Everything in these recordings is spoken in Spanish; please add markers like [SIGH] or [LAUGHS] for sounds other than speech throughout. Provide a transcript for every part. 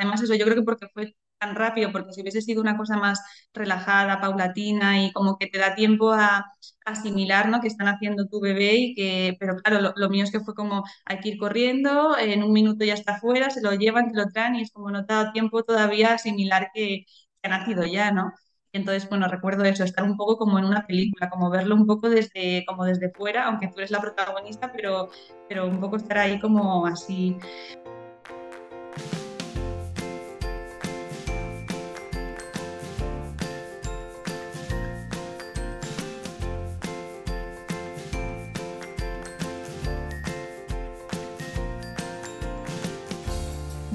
además eso, yo creo que porque fue tan rápido, porque si hubiese sido una cosa más relajada, paulatina y como que te da tiempo a, asimilar, ¿no? Que están haciendo tu bebé y que, pero claro, lo, mío es que fue como hay que ir corriendo, en un minuto ya está fuera, se lo llevan, te lo traen y es como no te da tiempo todavía a asimilar que, que ha nacido ya, ¿no? Entonces, bueno, recuerdo eso, estar un poco como en una película, como verlo un poco desde, como desde fuera, aunque tú eres la protagonista, pero, pero un poco estar ahí como así.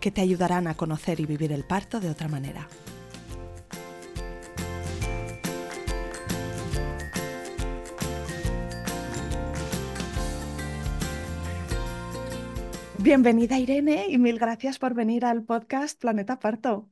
que te ayudarán a conocer y vivir el parto de otra manera. Bienvenida Irene y mil gracias por venir al podcast Planeta Parto.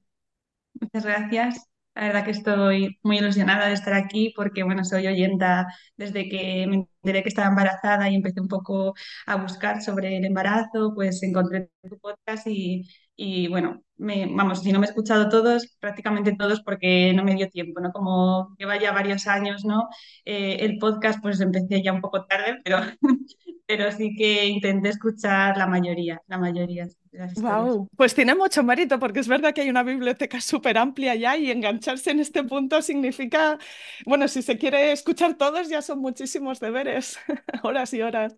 Muchas gracias. La verdad que estoy muy ilusionada de estar aquí porque, bueno, soy oyenta desde que me enteré que estaba embarazada y empecé un poco a buscar sobre el embarazo, pues encontré tu podcast y, y bueno, me, vamos, si no me he escuchado todos, prácticamente todos porque no me dio tiempo, ¿no? Como lleva ya varios años, ¿no? Eh, el podcast pues empecé ya un poco tarde, pero, [LAUGHS] pero sí que intenté escuchar la mayoría, la mayoría. Wow, pues tiene mucho mérito porque es verdad que hay una biblioteca súper amplia ya y engancharse en este punto significa, bueno, si se quiere escuchar todos ya son muchísimos deberes, [LAUGHS] horas y horas.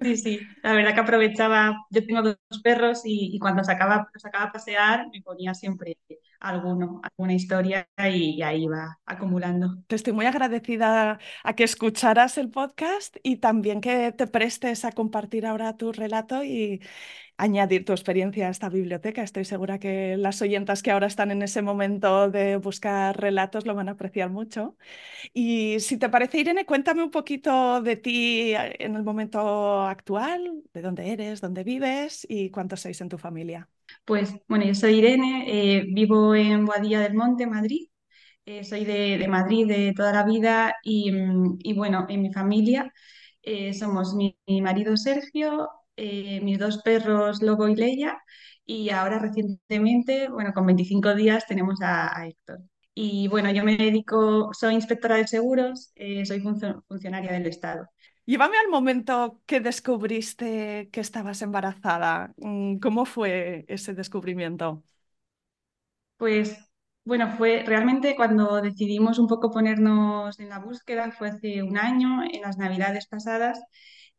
Sí, sí, la verdad que aprovechaba, yo tengo dos perros y, cuando sacaba, sacaba a pasear me ponía siempre alguno, alguna historia y, ahí iba acumulando. Te estoy muy agradecida a que escucharas el podcast y también que te prestes a compartir ahora tu relato y, añadir tu experiencia a esta biblioteca. Estoy segura que las oyentas que ahora están en ese momento de buscar relatos lo van a apreciar mucho. Y si te parece, Irene, cuéntame un poquito de ti eh, en el momento actual, de dónde eres, dónde vives y cuántos sois en tu familia. Pues bueno, yo soy Irene, eh, vivo en Boadilla del Monte, Madrid. Eh, soy de, Madrid de toda la vida y, mm, bueno, en mi familia somos mi marido Sergio, eh, mis dos perros Lobo y Leia y ahora recientemente, bueno, con 25 días tenemos a, Héctor. Y bueno, yo me dedico, soy inspectora de seguros, eh, soy funcionaria del Estado. Llévame al momento que descubriste que estabas embarazada. Mm, ¿Cómo fue ese descubrimiento? Pues bueno, fue realmente cuando decidimos un poco ponernos en la búsqueda, fue hace un año, en las navidades pasadas,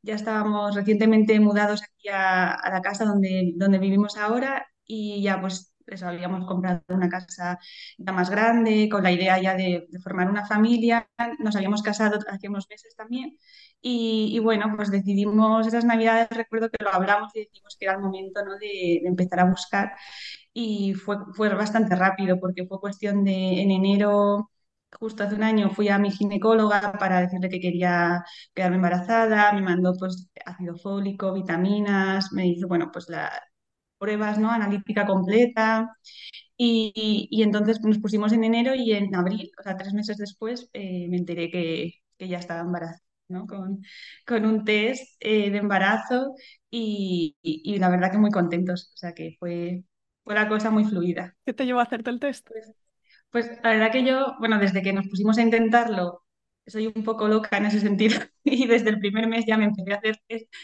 ya estábamos recientemente mudados aquí a, la casa donde, donde vivimos ahora y ya pues eso, habíamos comprado una casa ya más grande, con la idea ya de, formar una familia. Nos habíamos casado hace unos meses también. Y, bueno, pues decidimos esas navidades, recuerdo que lo hablamos y decidimos que era el momento ¿no? de, de, empezar a buscar. Y fue, fue bastante rápido porque fue cuestión de en enero justo hace un año fui a mi ginecóloga para decirle que quería quedarme embarazada, me mandó pues ácido fólico, vitaminas, me hizo, bueno, pues las pruebas, ¿no? Analítica completa. Y, y, entonces nos pusimos en enero y en abril, o sea, tres meses después, eh, me enteré que, que, ya estaba embarazada, ¿no? Con, con un test eh, de embarazo y, y, la verdad que muy contentos, o sea, que fue, fue la cosa muy fluida. ¿Qué te llevó a hacerte el test? Pues, pues la verdad que yo, bueno, desde que nos pusimos a intentarlo, soy un poco loca en ese sentido [LAUGHS] y desde el primer mes ya me empecé a hacer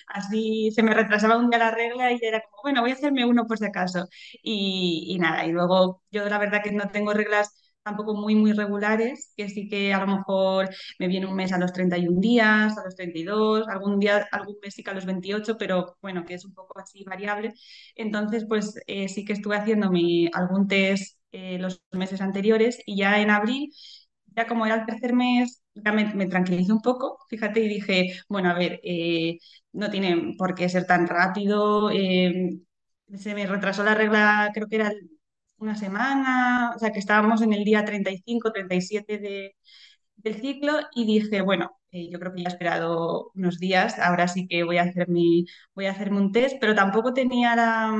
así, se me retrasaba un día la regla y era como, bueno, voy a hacerme uno por si acaso. Y, y nada, y luego yo la verdad que no tengo reglas tampoco muy, muy regulares, que sí que a lo mejor me viene un mes a los 31 días, a los 32, algún día, algún mes sí que a los 28, pero bueno, que es un poco así variable. Entonces, pues eh, sí que estuve haciéndome algún test eh, los meses anteriores y ya en abril, ya como era el tercer mes, ya me, me tranquilicé un poco, fíjate, y dije, bueno, a ver, eh, no tiene por qué ser tan rápido, eh, se me retrasó la regla, creo que era una semana, o sea que estábamos en el día 35, 37 de, del ciclo y dije, bueno, eh, yo creo que ya he esperado unos días, ahora sí que voy a, hacer mi, voy a hacerme un test, pero tampoco tenía la,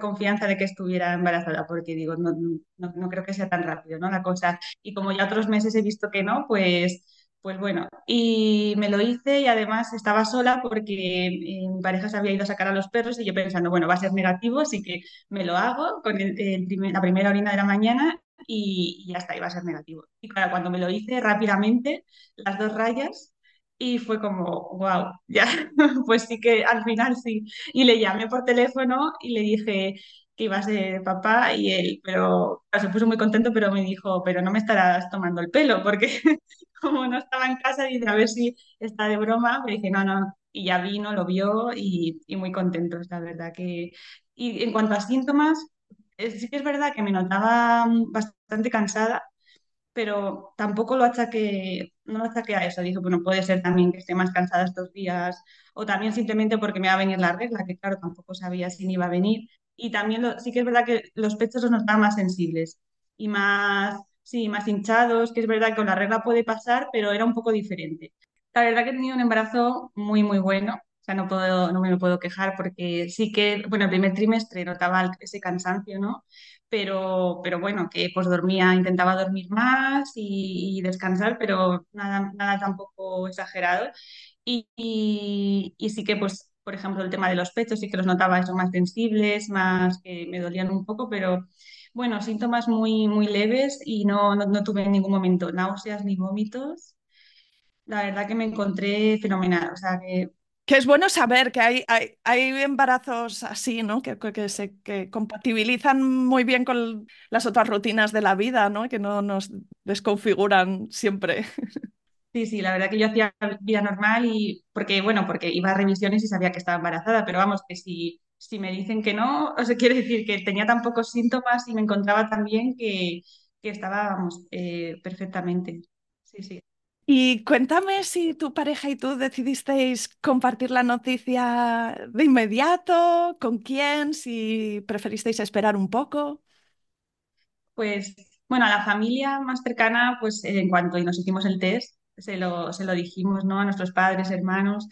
confianza de que estuviera embarazada, porque digo, no, no, no creo que sea tan rápido, ¿no? La cosa. Y como ya otros meses he visto que no, pues... Pues bueno, y me lo hice y además estaba sola porque eh, mi pareja se había ido a sacar a los perros y yo pensando, bueno, va a ser negativo, así que me lo hago con la primera orina de la mañana y, y ya está, iba a ser negativo. Y claro, cuando me lo hice rápidamente, las dos rayas, y fue como, wow, [LAUGHS] ya, pues sí que al final sí. Y le llamé por teléfono y le dije que iba a ser papá y él, pero se puso muy contento, pero me dijo, pero no me estarás tomando el pelo, porque [LAUGHS] como no estaba en casa, dice, a ver si está de broma, me dije, no, no, y ya vino, lo vio y, y muy contentos, la verdad que... Y en cuanto a síntomas, eh, sí que es verdad que me notaba mm, bastante cansada, pero tampoco lo achaque, no lo achaque a eso. Dije, bueno, puede ser también que esté más cansada estos días, o también simplemente porque me va a venir la regla, que claro, tampoco sabía si me iba a venir. Y también lo- sí que es verdad que los pechos los notaba más sensibles y más, sí, más hinchados, que es verdad que con la regla puede pasar, pero era un poco diferente. La verdad que he tenido un embarazo muy, muy bueno. O sea, no puedo, no me puedo quejar porque sí que, bueno, el primer trimestre notaba ese cansancio, ¿no? pero, pero bueno, que pues dormía, intentaba dormir más y, y descansar, pero nada, nada tampoco exagerado. Y, y, y sí que pues, por ejemplo, el tema de los pechos sí que los notaba eso más sensibles, más que me dolían un poco, pero bueno, síntomas muy, muy leves y no, no, no tuve en ningún momento náuseas ni vómitos. La verdad que me encontré fenomenal, o sea que Que es bueno saber que hay, hay, hay embarazos así, ¿no? Que, que, se que compatibilizan muy bien con las otras rutinas de la vida, ¿no? Que no nos desconfiguran siempre. [LAUGHS] Sí, sí, la verdad que yo hacía vida normal y porque, bueno, porque iba a revisiones y sabía que estaba embarazada, pero vamos, que si, si me dicen que no, [LAUGHS] o sea, quiere decir que tenía tan pocos síntomas y me encontraba tan bien que, que estaba, vamos, eh, perfectamente. Sí, sí. Y cuéntame si tu pareja y tú decidisteis compartir la noticia de inmediato, con quién, si preferisteis esperar un poco. Pues, bueno, a la familia más cercana, pues en cuanto nos hicimos el test, se lo, se lo dijimos, ¿no? A nuestros padres, hermanos,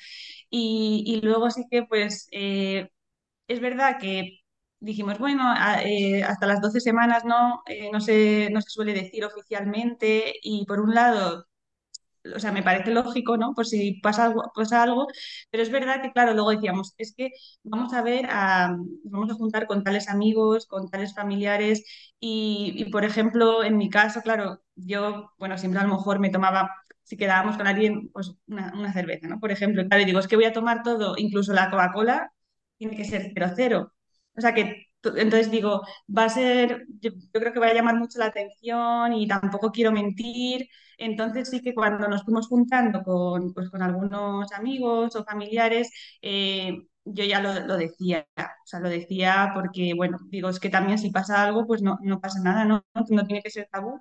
y, y luego sí que, pues, eh, es verdad que dijimos, bueno, eh, hasta las 12 semanas no, Eh, no se, no se suele decir oficialmente y por un lado, o sea, me parece lógico, ¿no? Por si pasa algo, pasa algo, pero es verdad que, claro, luego decíamos, es que vamos a ver, vamos a juntar con tales amigos, con tales familiares y, y, por ejemplo, en mi caso, claro, yo, bueno, siempre a lo mejor me tomaba... Si quedábamos con alguien, pues una, una cerveza, ¿no? Por ejemplo, claro, y digo, es que voy a tomar todo, incluso la Coca-Cola, tiene que ser cero cero. O sea que, entonces digo, va a ser, yo, yo creo que va a llamar mucho la atención y tampoco quiero mentir. Entonces sí que cuando nos fuimos juntando con, pues, con algunos amigos o familiares, eh, yo ya lo, lo decía, o sea, lo decía porque, bueno, digo, es que también si pasa algo, pues no, no pasa nada, ¿no? No tiene que ser tabú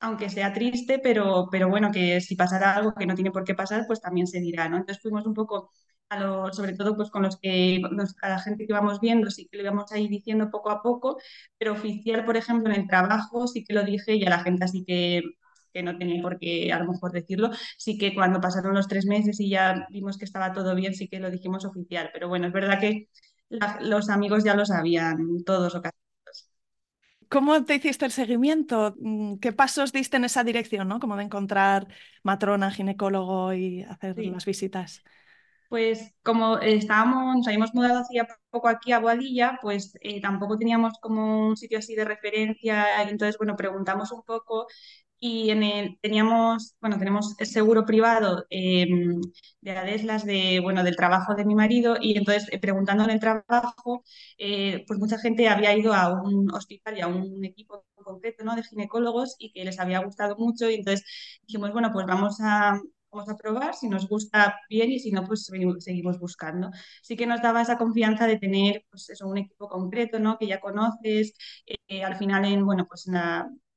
aunque sea triste, pero, pero bueno, que si pasara algo que no tiene por qué pasar, pues también se dirá, ¿no? Entonces fuimos un poco a los, sobre todo pues con los que, a la gente que íbamos viendo, sí que lo íbamos ahí diciendo poco a poco, pero oficial, por ejemplo, en el trabajo sí que lo dije y a la gente así que que no tenía por qué a lo mejor decirlo, sí que cuando pasaron los tres meses y ya vimos que estaba todo bien, sí que lo dijimos oficial, pero bueno, es verdad que la- los amigos ya lo sabían todos o casi todos. ¿Cómo te hiciste el seguimiento? Mm, ¿Qué pasos diste en esa dirección, ¿no? Como de encontrar matrona, ginecólogo y hacer Sí. las visitas. Pues como estábamos, nos habíamos mudado hacía poco aquí a Boadilla, pues eh, tampoco teníamos como un sitio así de referencia, entonces, bueno, preguntamos un poco y en el, teníamos, bueno, tenemos seguro privado eh, de Adeslas de, bueno, del trabajo de mi marido y entonces eh, preguntando en el trabajo, eh, pues mucha gente había ido a un hospital y a un equipo concreto, ¿no? de ginecólogos y que les había gustado mucho y entonces dijimos, bueno, pues vamos a vamos a probar, si nos gusta bien y si no, pues seguimos buscando. Sí que nos daba esa confianza de tener pues eso, un equipo concreto, ¿no? Que ya conoces, al final en, bueno, pues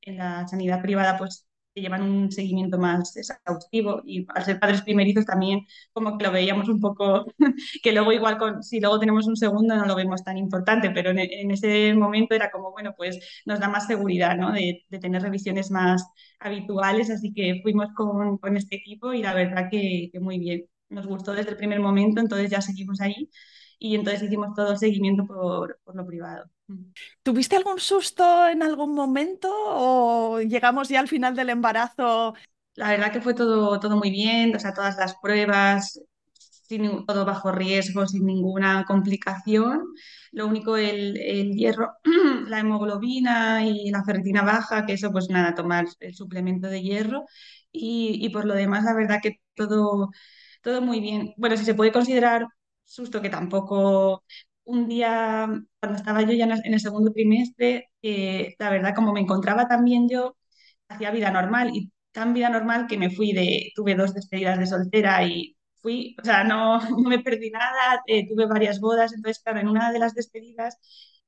en la sanidad privada pues llevan un seguimiento más exhaustivo y al ser padres primerizos también como que lo veíamos un poco, [LAUGHS] que luego igual con, si luego tenemos un segundo no lo vemos tan importante, pero en, ese momento era como, bueno, pues nos da más seguridad, ¿no? De, de tener revisiones más habituales, así que fuimos con, con este equipo y la verdad que, que muy bien. Nos gustó desde el primer momento, entonces ya seguimos ahí y entonces hicimos todo el seguimiento por, por, lo privado. ¿Tuviste algún susto en algún momento o llegamos ya al final del embarazo? La verdad que fue todo, todo muy bien, o sea, todas las pruebas, sin, todo bajo riesgo, sin ninguna complicación. Lo único, el, el hierro, [CLEARS THROAT] la hemoglobina y la ferritina baja, que eso pues nada, tomar el suplemento de hierro. Y, y por lo demás, la verdad que todo, todo muy bien. Bueno, si se puede considerar susto que tampoco un día, cuando estaba yo ya en el segundo trimestre, la verdad, como me encontraba también yo, hacía vida normal y tan vida normal que me fui de, tuve dos despedidas de soltera y fui, o sea, no, [LAUGHS] no me perdí nada, eh, tuve varias bodas, entonces, claro, en una de las despedidas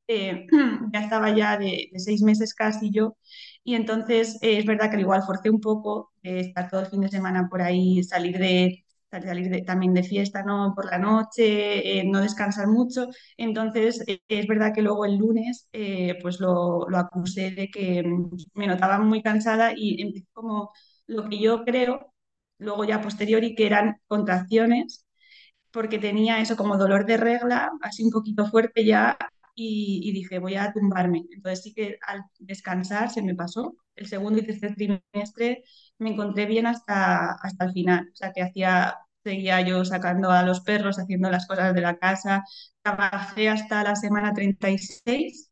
eh, [CLEARS THROAT] ya estaba ya de, seis meses casi yo y entonces eh, es verdad que al igual forcé un poco estar todo el fin de semana por ahí, salir de salir de, también de fiesta ¿no? por la noche, eh, no descansar mucho. Entonces, eh, es verdad que luego el lunes eh, pues lo, lo, acusé de que mm, me notaba muy cansada y empecé como lo que yo creo, luego ya posteriori, que eran contracciones, porque tenía eso como dolor de regla, así un poquito fuerte ya, y, y, dije, voy a tumbarme. Entonces sí que al descansar se me pasó. El segundo y tercer trimestre me encontré bien hasta, hasta el final. O sea, que hacía, seguía yo sacando a los perros, haciendo las cosas de la casa. Trabajé hasta la semana 36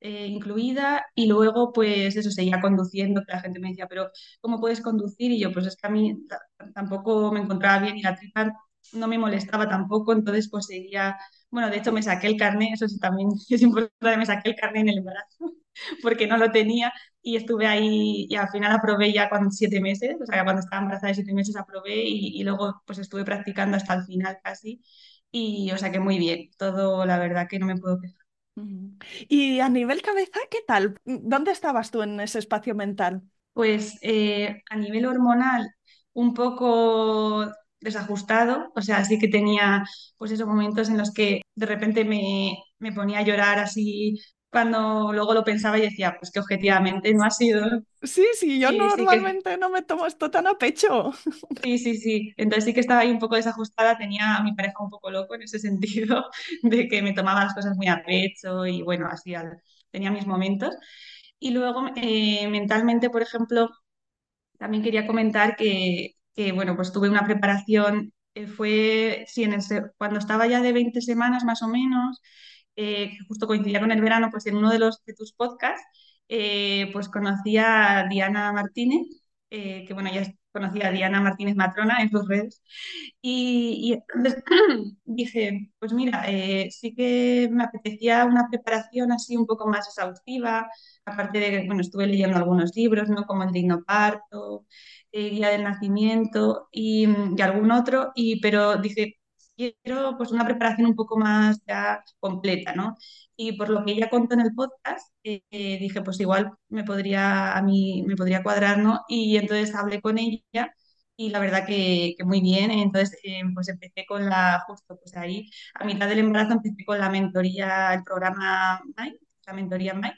eh, incluida y luego pues eso seguía conduciendo, que la gente me decía, pero ¿cómo puedes conducir? Y yo pues es que a mí tampoco me encontraba bien y la tripa no me molestaba tampoco, entonces pues seguía, bueno, de hecho me saqué el carnet, eso sí también [LAUGHS] es importante, me saqué el carnet en el embarazo [LAUGHS] porque no lo tenía y estuve ahí y al final aprobé ya con siete meses, o sea, cuando estaba embarazada de siete meses aprobé y, y luego pues estuve practicando hasta el final casi y o sea que muy bien, todo la verdad que no me puedo quejar. Y a nivel cabeza, ¿qué tal? ¿Dónde estabas tú en ese espacio mental? Pues eh, a nivel hormonal, un poco desajustado, o sea, sí que tenía pues esos momentos en los que de repente me, me ponía a llorar así cuando luego lo pensaba y decía, pues que objetivamente no ha sido. Sí, sí, yo Sí, sí normalmente que, no me tomo esto tan a pecho. [LAUGHS] sí, sí, sí. Entonces sí que estaba ahí un poco desajustada, tenía a mi pareja un poco loco en ese sentido, [LAUGHS] de que me tomaba las cosas muy a pecho y bueno, así tenía mis momentos. Y luego eh, mentalmente, por ejemplo, también quería comentar que, que, bueno, pues tuve una preparación, eh, fue, sí, en el cuando estaba ya de 20 semanas más o menos, eh, que justo coincidía con el verano, pues en uno de los de tus podcasts, eh, pues conocí a Diana Martínez, eh, que bueno, ya conocía a Diana Martínez Matrona en sus redes, y, y entonces [CLEARS THROAT] dije, pues mira, sí que me apetecía una preparación así un poco más exhaustiva, aparte de que, bueno, estuve leyendo algunos libros, ¿no? Como el Digno Parto, eh, Guía del Nacimiento y, y algún otro, y, pero dije, quiero pues una preparación un poco más ya completa, ¿no? Y por lo que ella contó en el podcast, eh, eh, dije, pues igual me podría, a mí me podría cuadrar, ¿no? Y entonces hablé con ella y la verdad que, muy bien. Entonces, eh, pues empecé con la, justo pues ahí, a mitad del embarazo empecé con la mentoría, el programa MAI, la mentoría MAI.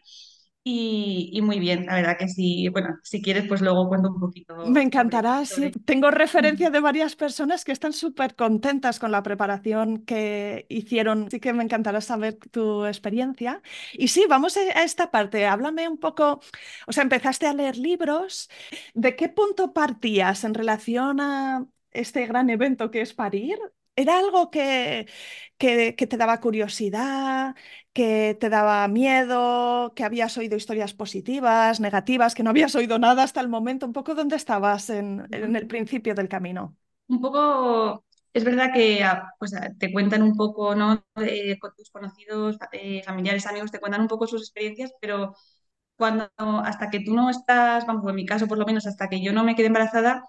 Y, y muy bien, la verdad que sí. Bueno, si quieres, pues luego cuento un Me poquito sobre, encantará, sí. Tengo referencia de varias personas que están súper contentas con la preparación que hicieron, así que me encantará saber tu experiencia. Y sí, vamos a esta parte. Háblame un poco, o sea, empezaste a leer libros. ¿De qué punto partías en relación a este gran evento que es parir? ¿Era algo que, que, te daba curiosidad, que te daba miedo, que habías oído historias positivas, negativas, que no habías oído nada hasta el momento? ¿Un poco dónde estabas en, en el principio del camino? Un poco, es verdad que ah, pues, ah, te cuentan un poco, ¿no? Eh, con tus conocidos, eh, familiares, amigos, te cuentan un poco sus experiencias, pero cuando hasta que tú no estás, vamos, en mi caso por lo menos, hasta que yo no me quedé embarazada,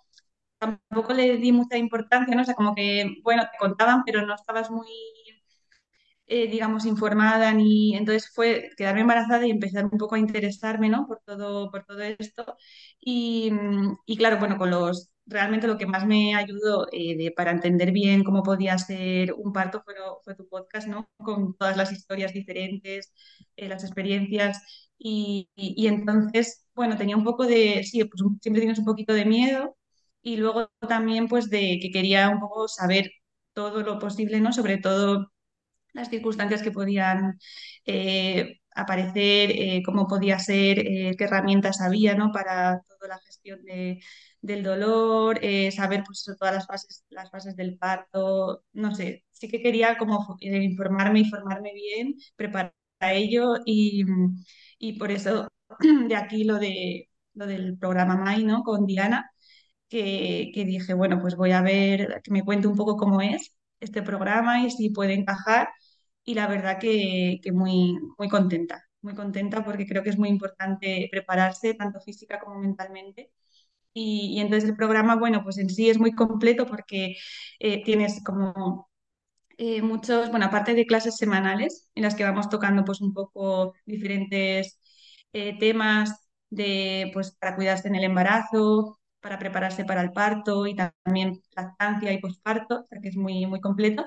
tampoco le di mucha importancia, ¿no? O sea, como que, bueno, te contaban, pero no estabas muy eh, digamos, informada, ni entonces fue quedarme embarazada y empezar un poco a interesarme, ¿no? Por todo, por todo esto. Y, y claro, bueno, con los, realmente lo que más me ayudó eh, para entender bien cómo podía ser un parto fue, fue tu podcast, ¿no? Con todas las historias diferentes, eh, las experiencias. Y, y, y, entonces, bueno, tenía un poco de, sí, pues siempre tienes un poquito de miedo. Y luego también, pues, de que quería un poco saber todo lo posible, ¿no? Sobre todo las circunstancias que podían eh, aparecer, eh, cómo podía ser, eh, qué herramientas había ¿no? para toda la gestión de, del dolor, saber pues, todas las fases, las fases del parto, no sé, sí que quería como informarme y formarme bien, preparar para ello y, y, por eso [CLEARS THROAT] de aquí lo, de, lo del programa MAI ¿no? con Diana. Que, que dije, bueno, pues voy a ver, que me cuente un poco cómo es este programa y si puede encajar y la verdad que, que, muy, muy contenta, muy contenta porque creo que es muy importante prepararse tanto física como mentalmente. Y, y entonces el programa, bueno, pues en sí es muy completo porque eh, tienes como eh, muchos, bueno, aparte de clases semanales en las que vamos tocando pues un poco diferentes eh, temas de, pues, para cuidarse en el embarazo, para prepararse para el parto y también lactancia y posparto, que es muy, muy completo.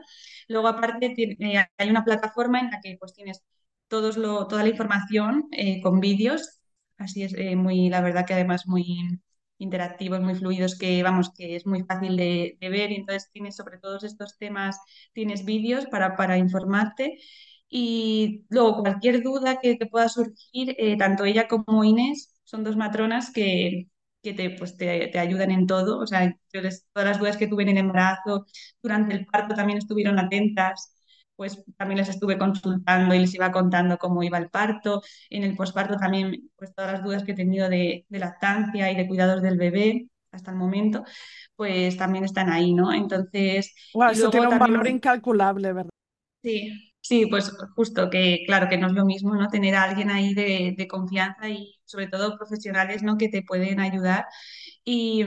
Luego, aparte, tiene, eh, hay una plataforma en la que pues tienes todos lo, toda la información eh, con vídeos, así es eh, muy, la verdad que además muy interactivos, muy fluidos, que vamos, que es muy fácil de, ver. Y entonces tienes sobre todos estos temas, tienes vídeos para, para informarte. Y luego cualquier duda que te pueda surgir, tanto ella como Inés son dos matronas que, que te, pues te, te, ayudan en todo. O sea, yo les, todas las dudas que tuve en el embarazo, durante el parto también estuvieron atentas, pues también les estuve consultando y les iba contando cómo iba el parto. En el posparto también, pues todas las dudas que he tenido de, de lactancia y de cuidados del bebé hasta el momento, pues también están ahí, ¿no? Entonces... Wow, eso tiene un también... valor incalculable, ¿verdad? Sí, Sí, pues justo que, claro, que no es lo mismo, ¿no? Tener a alguien ahí de, de confianza y sobre todo profesionales, ¿no? Que te pueden ayudar. Y,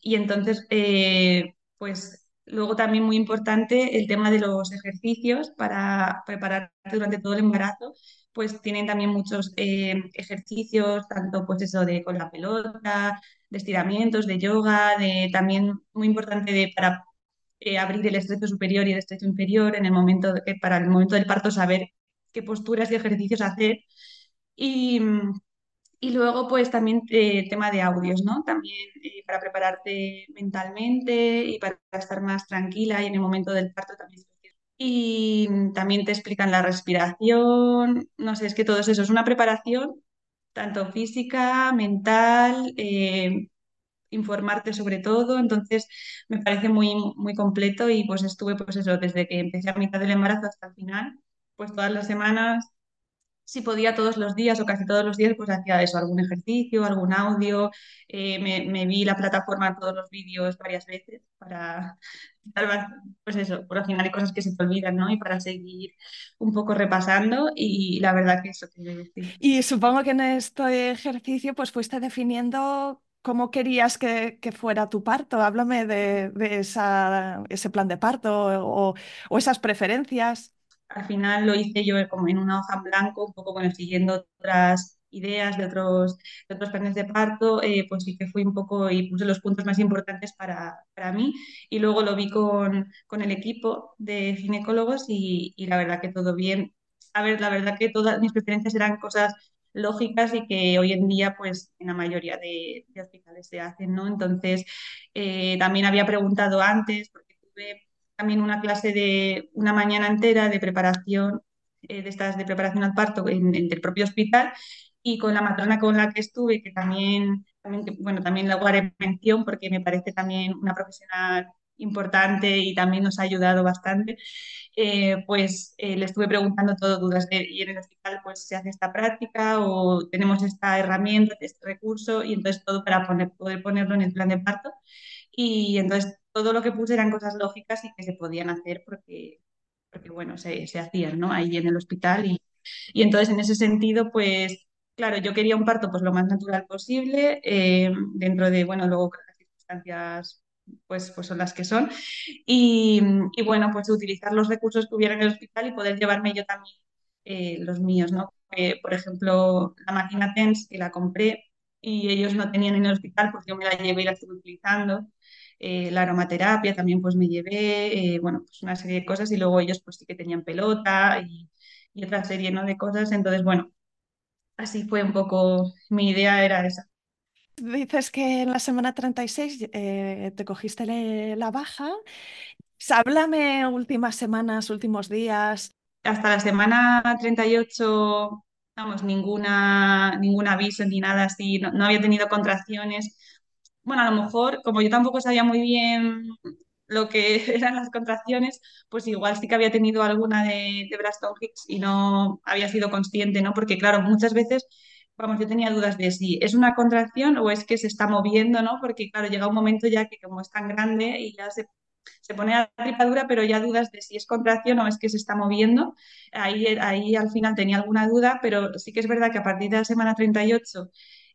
y entonces, eh, pues luego también muy importante el tema de los ejercicios para prepararte durante todo el embarazo. Pues tienen también muchos eh, ejercicios, tanto pues eso de con la pelota, de estiramientos, de yoga, de también muy importante de, para eh, abrir el estrecho superior y el estrecho inferior en el momento para el momento del parto saber qué posturas y ejercicios hacer y, y luego pues también eh, tema de audios, ¿no? También eh, para prepararte mentalmente y para estar más tranquila y en el momento del parto también y también te explican la respiración, no sé, es que todo eso es una preparación tanto física, mental, eh, informarte sobre todo, entonces me parece muy, muy completo y pues estuve pues eso, desde que empecé a mitad del embarazo hasta el final, pues todas las semanas, si podía todos los días o casi todos los días, pues hacía eso, algún ejercicio, algún audio, eh, me, vi la plataforma, todos los vídeos varias veces [LAUGHS] para pues eso, por al final hay cosas que se te olvidan, ¿no? Y para seguir un poco repasando y la verdad que eso quiero decir. Y supongo que en este ejercicio pues fuiste definiendo ¿Cómo querías que, que, fuera tu parto? Háblame de, de esa, ese plan de parto o, o, esas preferencias. Al final lo hice yo como en una hoja en blanco, un poco bueno, siguiendo otras ideas de otros, de otros planes de parto, eh, pues sí que fui un poco y puse los puntos más importantes para, para mí y luego lo vi con, con el equipo de ginecólogos y, y la verdad que todo bien. A ver, la verdad que todas mis preferencias eran cosas lógicas y que hoy en día pues en la mayoría de, de hospitales se hacen, ¿no? Entonces, eh, también había preguntado antes, porque tuve también una clase de una mañana entera de preparación, eh, de estas de preparación al parto en, en, el propio hospital y con la matrona con la que estuve, que también, también bueno, también la haré mención porque me parece también una profesional importante y también nos ha ayudado bastante, eh, pues eh, le estuve preguntando todo dudas de, y en el hospital pues se hace esta práctica o tenemos esta herramienta, este recurso y entonces todo para poner, poder ponerlo en el plan de parto. Y entonces todo lo que puse eran cosas lógicas y que se podían hacer porque, porque bueno, se, se hacían, ¿no? Ahí en el hospital y, y entonces en ese sentido pues claro, yo quería un parto pues lo más natural posible, eh, dentro de, bueno, luego las circunstancias pues, pues son las que son. Y, y bueno, pues utilizar los recursos que hubiera en el hospital y poder llevarme yo también eh, los míos, ¿no? Eh, por ejemplo, la máquina TENS que la compré y ellos no tenían en el hospital, pues yo me la llevé y la estuve utilizando. Eh, la aromaterapia también pues me llevé, eh, bueno, pues una serie de cosas y luego ellos pues sí que tenían pelota y, y otra serie, ¿no? de cosas. Entonces, bueno, así fue un poco, mi idea era esa. Dices que en la semana 36 eh, te cogiste la baja. Háblame últimas semanas, últimos días. hasta la semana 38, vamos, ninguna, ningún aviso ni nada así, no, no había tenido contracciones. Bueno, a lo mejor, como yo tampoco sabía muy bien lo que [LAUGHS] eran las contracciones, pues igual sí que había tenido alguna de, de Braxton Hicks y no había sido consciente, ¿no? Porque claro, muchas veces, vamos, yo tenía dudas de si es una contracción o es que se está moviendo, ¿no? Porque claro, llega un momento ya que como es tan grande y ya se se pone a la tripadura, pero ya dudas de si es contracción o es que se está moviendo. Ahí, ahí al final tenía alguna duda, pero sí que es verdad que a partir de la semana 38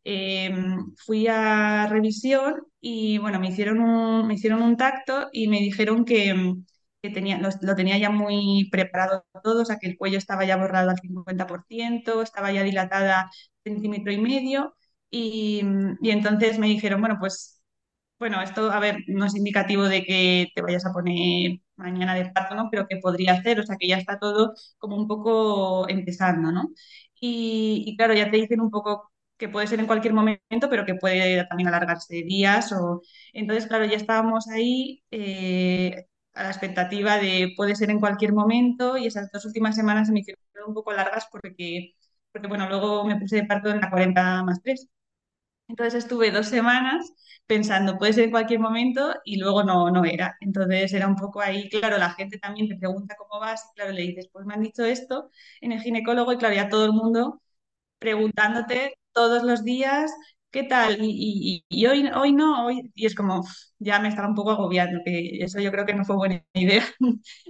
eh, fui a revisión y bueno, me hicieron un, me hicieron un tacto y me dijeron que, que tenía, lo, lo, tenía ya muy preparado todo, o sea que el cuello estaba ya borrado al 50%, estaba ya dilatada centímetro y medio y, y entonces me dijeron, bueno, pues bueno, esto, a ver, no es indicativo de que te vayas a poner mañana de parto, ¿no? Pero que podría hacer, o sea, que ya está todo como un poco empezando, ¿no? Y, y claro, ya te dicen un poco que puede ser en cualquier momento, pero que puede también alargarse días o... Entonces, claro, ya estábamos ahí eh, a la expectativa de puede ser en cualquier momento y esas dos últimas semanas se me hicieron un poco largas porque, porque bueno, luego me puse de parto en la 40 más 3. Entonces estuve dos semanas pensando, puede ser en cualquier momento y luego no, no era. Entonces era un poco ahí, claro, la gente también te pregunta cómo vas claro, le dices, pues me han dicho esto en el ginecólogo y claro, ya todo el mundo preguntándote todos los días, ¿qué tal? Y, y, y hoy, hoy no, hoy, y es como, ya me estaba un poco agobiando, que eso yo creo que no fue buena [LAUGHS] idea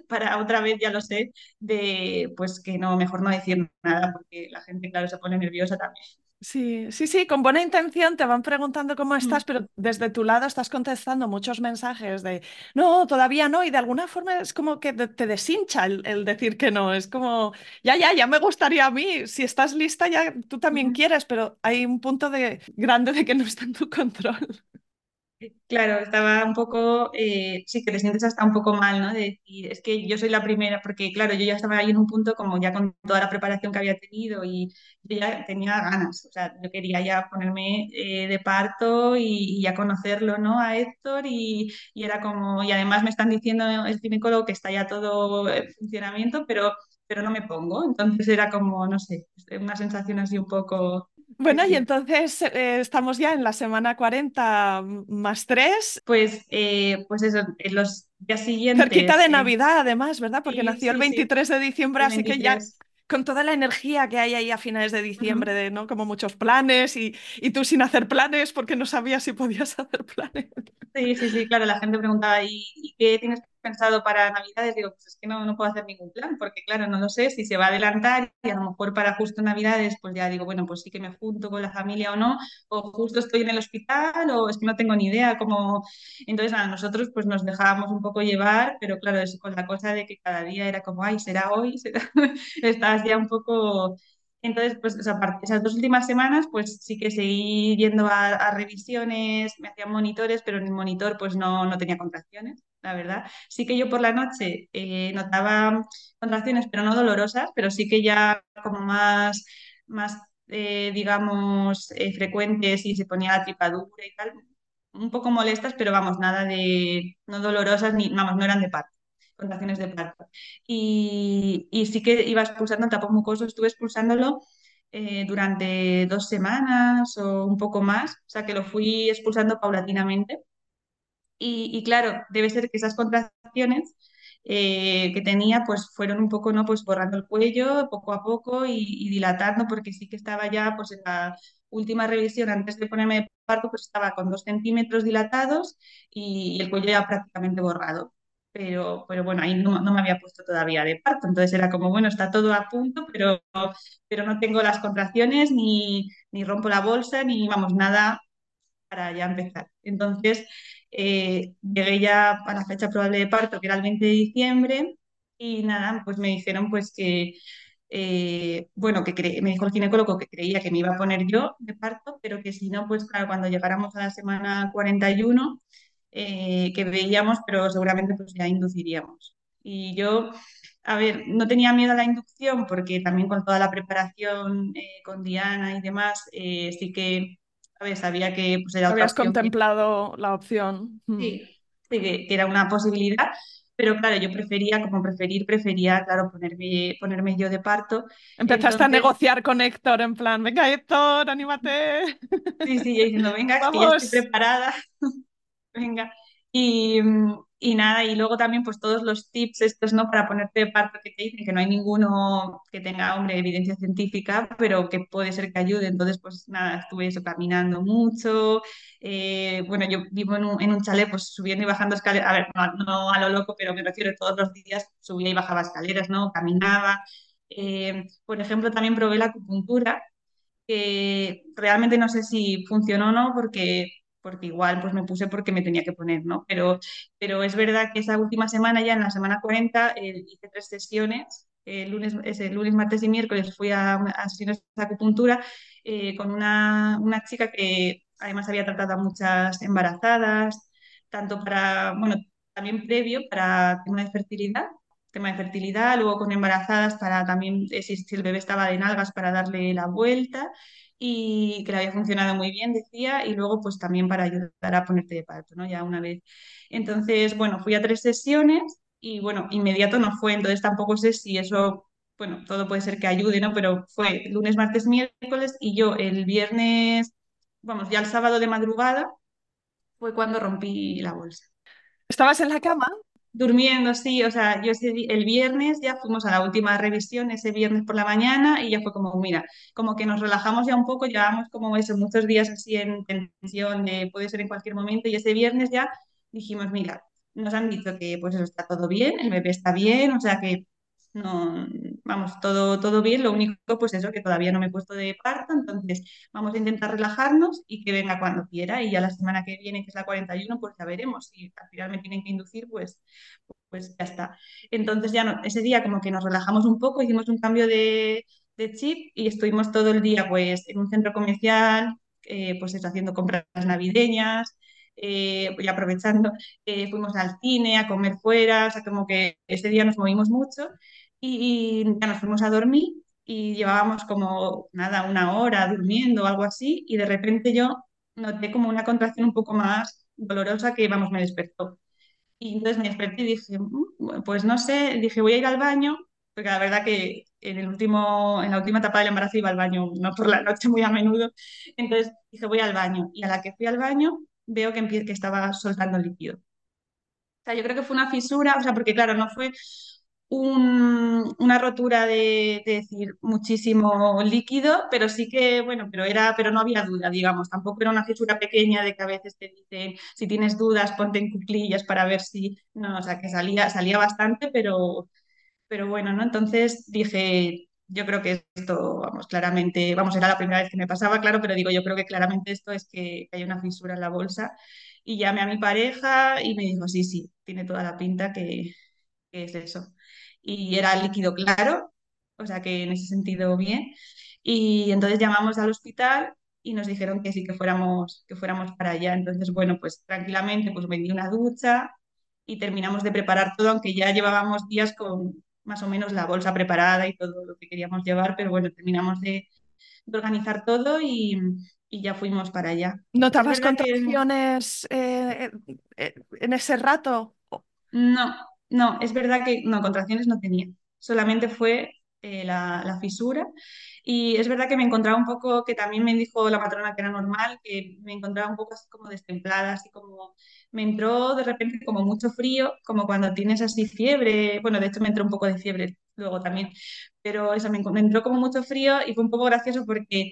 para otra vez, ya lo sé, de pues que no, mejor no decir nada porque la gente, claro, se pone nerviosa también. Sí, sí, sí, con buena intención te van preguntando cómo Mm. estás, pero desde tu lado estás contestando muchos mensajes de no, todavía no, y de alguna forma es como que te, te deshincha el, el decir que no, es como, ya, ya, ya me gustaría a mí, si estás lista ya tú también quieres, pero hay un punto de, grande de que no está en tu control. Claro, estaba un poco, eh, sí, que te sientes hasta un poco mal, ¿no? De decir, es que yo soy la primera, porque claro, yo ya estaba ahí en un punto como ya con toda la preparación que había tenido y yo ya tenía ganas, o sea, yo quería ya ponerme eh, de parto y, y, ya conocerlo, ¿no? A Héctor y, era como, y además me están diciendo el ginecólogo que está ya todo en funcionamiento, pero, pero no me pongo, entonces era como, no sé, una sensación así un poco... Bueno, y entonces eh, estamos ya en la semana 40 más 3, Pues, eh, pues eso, en los días cerquita siguientes, de eh, Navidad además, ¿verdad? Porque sí, nació el sí, sí, 23 de diciembre, el así que ya 23. con toda la energía que hay ahí a finales de diciembre, de, ¿no? Como muchos planes y, y tú sin hacer planes porque no sabías si podías [LAUGHS] hacer planes. Sí, sí, sí, claro, la gente preguntaba, ¿y, y qué tienes pensado para Navidades? Digo, pues es que no, no puedo hacer ningún plan, porque claro, no lo sé si se va a adelantar y a lo mejor para justo Navidades, pues ya digo, bueno, pues sí que me junto con la familia o no, o justo estoy en el hospital, o es que no tengo ni idea cómo... Entonces, a nosotros pues nos dejábamos un poco llevar, pero claro, eso con la cosa de que cada día era como, ay, será hoy, [LAUGHS] será... Estás ya un poco... Entonces, pues aparte- esas dos últimas semanas, pues sí que seguí yendo a, a revisiones, me hacían monitores, pero en el monitor pues no, no tenía contracciones, la verdad. Sí que yo por la noche eh, notaba contracciones, pero no dolorosas, pero sí que ya como más, más eh, digamos, eh, frecuentes y se ponía la tripadura y tal, un poco molestas, pero vamos, nada de, no dolorosas, ni, vamos, no eran de parto, contracciones de parto. Y, y sí que iba expulsando tapón mucoso, estuve expulsándolo eh, durante dos semanas o un poco más, o sea que lo fui expulsando paulatinamente. Y, y claro, debe ser que esas contracciones eh, que tenía pues fueron un poco, ¿no? Pues borrando el cuello poco a poco y, y dilatando, porque sí que estaba ya pues en la última revisión antes de ponerme de parto, pues estaba con dos centímetros dilatados y, y el cuello ya prácticamente borrado. Pero, pero bueno, ahí no, no me había puesto todavía de parto, entonces era como, bueno, está todo a punto, pero, pero no tengo las contracciones, ni, ni rompo la bolsa, ni vamos, nada para ya empezar. Entonces, eh, llegué ya a la fecha probable de parto, que era el 20 de diciembre, y nada, pues me dijeron pues que, eh, bueno, que me dijo el ginecólogo que creía que me iba a poner yo de parto, pero que si no, pues claro, cuando llegáramos a la semana 41, eh, que veíamos, pero seguramente pues ya induciríamos. Y yo, a ver, no tenía miedo a la inducción porque también con toda la preparación con Diana y demás, sí que sabía que pues, era otra Habías contemplado la opción. Mm. Sí, que, era una posibilidad, pero claro, yo prefería, como preferir, prefería, claro, ponerme, ponerme yo de parto. Empezaste a negociar con Héctor en plan, venga Héctor, anímate. Sí, sí, yo diciendo, venga, que ya estoy preparada, [LAUGHS] venga. Y, y nada, y luego también pues todos los tips estos, ¿no? Para ponerte de parto que te dicen que no hay ninguno que tenga, hombre, evidencia científica, pero que puede ser que ayude. Entonces, pues nada, estuve eso caminando mucho. Eh, bueno, yo vivo en un, en un, chalet, pues subiendo y bajando escaleras, a ver, no, a lo loco, pero me refiero todos los días subía y bajaba escaleras, ¿no? Caminaba. Eh, por ejemplo, también probé la acupuntura, que realmente no sé si funcionó o no, porque porque igual pues me puse porque me tenía que poner, ¿no? Pero, pero es verdad que esa última semana, ya en la semana 40, eh, hice tres sesiones, el lunes, ese, lunes, martes y miércoles fui a, a sesiones de acupuntura eh, con una, una, chica que además había tratado a muchas embarazadas, tanto para, bueno, también previo para tema de fertilidad, tema de fertilidad, luego con embarazadas para también eh, si, si el bebé estaba de nalgas para darle la vuelta y que le había funcionado muy bien, decía, y luego pues también para ayudar a ponerte de parto, ¿no? Ya una vez. Entonces, bueno, fui a tres sesiones y bueno, inmediato no fue, entonces tampoco sé si eso, bueno, todo puede ser que ayude, ¿no? Pero fue lunes, martes, miércoles y yo el viernes, vamos, ya el sábado de madrugada fue cuando rompí la bolsa. ¿Estabas en la cama? Durmiendo, sí, o sea, yo el viernes ya fuimos a la última revisión ese viernes por la mañana y ya fue como, mira, como que nos relajamos ya un poco, llevamos como eso, muchos días así en tensión, de puede ser en cualquier momento y ese viernes ya dijimos, mira, nos han dicho que pues eso está todo bien, el bebé está bien, o sea que no, vamos, todo, todo bien, lo único pues eso, que todavía no me he puesto de parto, entonces vamos a intentar relajarnos y que venga cuando quiera. Y ya la semana que viene, que es la 41, pues ya veremos, si al final me tienen que inducir, pues, pues ya está. Entonces ya no, ese día como que nos relajamos un poco, hicimos un cambio de, de chip y estuvimos todo el día pues en un centro comercial, eh, pues eso, haciendo compras navideñas, eh, y aprovechando, eh, fuimos al cine, a comer fuera, o sea, como que ese día nos movimos mucho y, ya nos fuimos a dormir y llevábamos como, nada, una hora durmiendo o algo así y de repente yo noté como una contracción un poco más dolorosa que, vamos, me despertó. Y entonces me desperté y dije, mm, pues no sé, dije, voy a ir al baño, porque la verdad que en, el último, en la última etapa del embarazo iba al baño, no por la noche muy a menudo. Entonces dije, voy al baño. Y a la que fui al baño, veo que, que estaba soltando líquido. O sea, yo creo que fue una fisura, o sea, porque claro, no fue una rotura de, decir muchísimo líquido, pero sí que, bueno, pero era, pero no había duda, digamos, tampoco era una fisura pequeña de que a veces te dicen, si tienes dudas, ponte en cuclillas para ver si, no, o sea, que salía, salía bastante, pero, pero bueno, ¿no? Entonces dije, yo creo que esto, vamos, claramente, vamos, era la primera vez que me pasaba, claro, pero digo, yo creo que claramente esto es que, hay una fisura en la bolsa. Y llamé a mi pareja y me dijo, sí, sí, tiene toda la pinta que, que es eso y era líquido claro, o sea que en ese sentido bien. Y entonces llamamos al hospital y nos dijeron que sí, que fuéramos, que fuéramos para allá. Entonces, bueno, pues tranquilamente pues me di una ducha y terminamos de preparar todo, aunque ya llevábamos días con más o menos la bolsa preparada y todo lo que queríamos llevar, pero bueno, terminamos de, organizar todo y, y, ya fuimos para allá. ¿Notabas contracciones eh, eh, en ese rato? No, no, es verdad que no, contracciones no tenía, solamente fue eh, la, fisura. Y es verdad que me encontraba un poco, que también me dijo la matrona que era normal, que me encontraba un poco así como destemplada, así como me entró de repente como mucho frío, como cuando tienes así fiebre, bueno, de hecho me entró un poco de fiebre luego también, pero eso me, me entró como mucho frío y fue un poco gracioso porque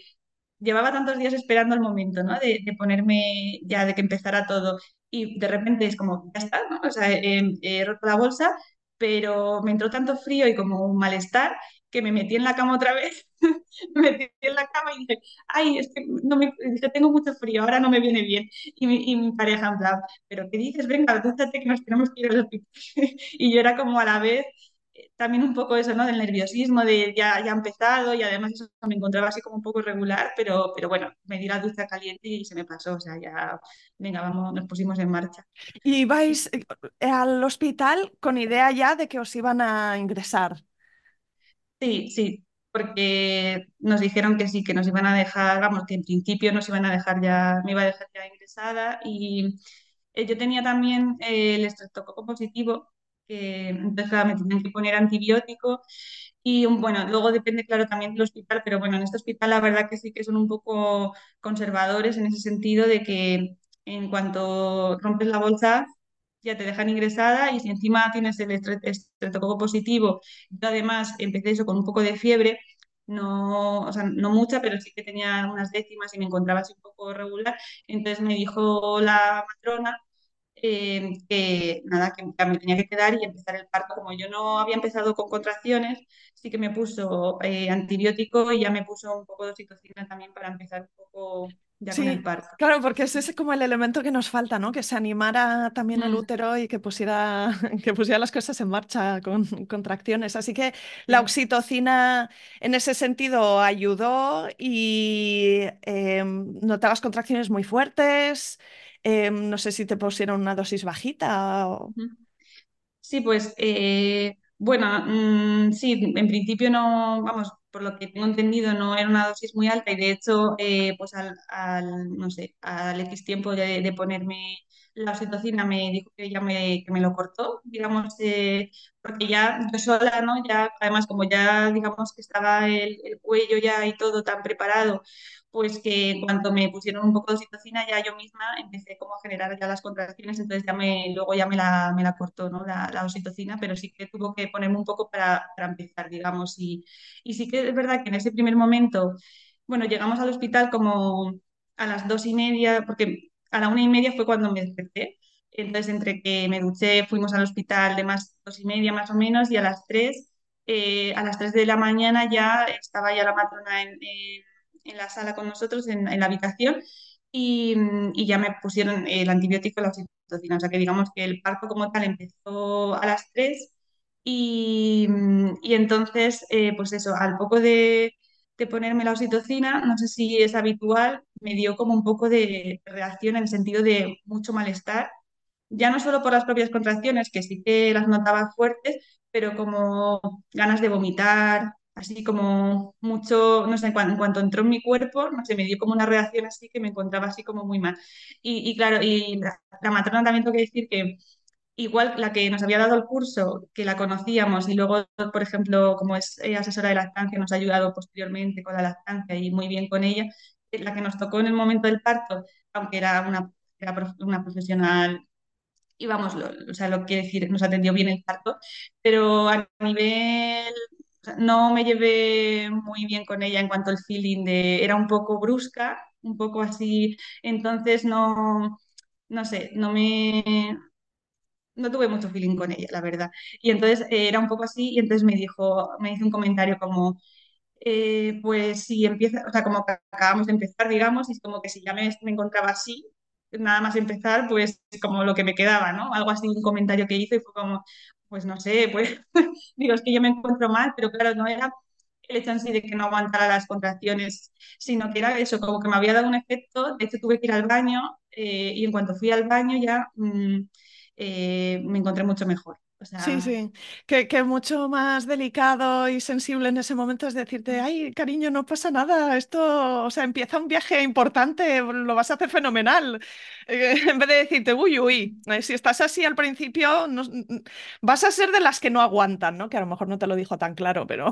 llevaba tantos días esperando el momento, ¿no? De, ponerme ya, de que empezara todo. Y de repente es como, ya está, ¿no? O sea, he, roto la bolsa, pero me entró tanto frío y como un malestar que me metí en la cama otra vez, [LAUGHS] me metí en la cama y dije, ay, es que no me, dije, tengo mucho frío, ahora no me viene bien. Y mi, pareja en plan, pero ¿qué dices? Venga, dúchate que nos tenemos que ir al hospital. [LAUGHS] y yo era como a la vez también un poco eso, ¿no? Del nerviosismo, de ya, ya empezado y además eso me encontraba así como un poco irregular, pero, pero bueno, me di la ducha caliente y se me pasó, o sea, ya, venga, vamos, nos pusimos en marcha. ¿Y vais eh, al hospital con idea ya de que os iban a ingresar? Sí, sí, porque nos dijeron que sí, que nos iban a dejar, vamos, que en principio nos iban a dejar ya, me iba a dejar ya ingresada y eh, yo tenía también eh, el estreptococo positivo, que entonces claro, me tenían que poner antibiótico. Y bueno, luego depende, claro, también del hospital, pero bueno, en este hospital la verdad que sí que son un poco conservadores en ese sentido de que en cuanto rompes la bolsa ya te dejan ingresada y si encima tienes el estreptococo positivo, yo además empecé eso con un poco de fiebre, no, o sea, no mucha, pero sí que tenía unas décimas y me encontraba así un poco regular, entonces me dijo la matrona eh, que nada, que me tenía que quedar y empezar el parto. Como yo no había empezado con contracciones, sí que me puso eh, antibiótico y ya me puso un poco de oxitocina también para empezar un poco ya con el parto. claro, porque ese es como el elemento que nos falta, ¿no? Que se animara también el Mm, útero y que pusiera, [LAUGHS] que pusiera las cosas en marcha con contracciones. Así que la sí. oxitocina en ese sentido ayudó y em, notabas contracciones muy fuertes. Em, no sé si te pusieron una dosis bajita. o-. Sí, pues eh, bueno, mm, sí, en principio no, vamos, por lo que tengo entendido, no era una dosis muy alta y de hecho, eh, pues al, al, no sé, al X tiempo de, ponerme la oxitocina me dijo que ya me, que me lo cortó, digamos, eh, porque ya yo sola, ¿no? Ya, además, como ya, digamos, que estaba el cuello ya y todo tan preparado pues que en cuanto me pusieron un poco de oxitocina, ya yo misma empecé como a generar ya las contracciones, entonces ya me, luego ya me la, me la cortó, ¿no? La, la oxitocina, pero sí que tuvo que ponerme un poco para, para empezar, digamos, y, y sí que es verdad que en ese primer momento, bueno, llegamos al hospital como a las dos y media, porque a la una y media fue cuando me desperté, entonces entre que me duché, fuimos al hospital de más dos y media más o menos, y a las tres... eh, a las 3 de la mañana ya estaba ya la matrona en en la sala con nosotros, en, en la habitación, y, y, ya me pusieron el antibiótico y la oxitocina. O sea que digamos que el parto como tal empezó a las 3 y, y entonces, eh, pues eso, al poco de, de, ponerme la oxitocina, no sé si es habitual, me dio como un poco de reacción en el sentido de mucho malestar ya no solo por las propias contracciones, que sí que las notaba fuertes, pero como ganas de vomitar, así como mucho, no sé, en, cuanto, en cuanto entró en mi cuerpo, no sé, me dio como una reacción así que me encontraba así como muy mal. Y, y claro, y la, matrona también tengo que decir que igual la que nos había dado el curso, que la conocíamos y luego, por ejemplo, como es eh, asesora de lactancia, nos ha ayudado posteriormente con la lactancia y muy bien con ella, eh, la que nos tocó en el momento del parto, aunque era una, era una profesional y vamos, lo, o sea, lo quiere decir, nos atendió bien el parto, pero a nivel, no me llevé muy bien con ella en cuanto al feeling de, era un poco brusca, un poco así, entonces no, no sé, no me, no tuve mucho feeling con ella, la verdad. Y entonces eh, era un poco así y entonces me dijo, me hizo un comentario como, eh, pues si empieza, o sea, como que acabamos de empezar, digamos, y es como que si ya me, me encontraba así, nada más empezar, pues como lo que me quedaba, ¿no? Algo así, un comentario que hizo y fue como, pues no sé, pues [LAUGHS] digo, es que yo me encuentro mal, pero claro, no era el hecho en de que no aguantara las contracciones, sino que era eso, como que me había dado un efecto, de hecho tuve que ir al baño eh, y en cuanto fui al baño ya mmm, eh, me encontré mucho mejor. O Sí, sea, sí, que, que mucho más delicado y sensible en ese momento es decirte, ay, cariño, no pasa nada, esto, o sea, empieza un viaje importante, lo vas a hacer fenomenal. Eh, [LAUGHS] en vez de decirte, uy, uy, eh, si estás así al principio, no- vas a ser de las que no aguantan, ¿no? Que a lo mejor no te lo dijo tan claro, pero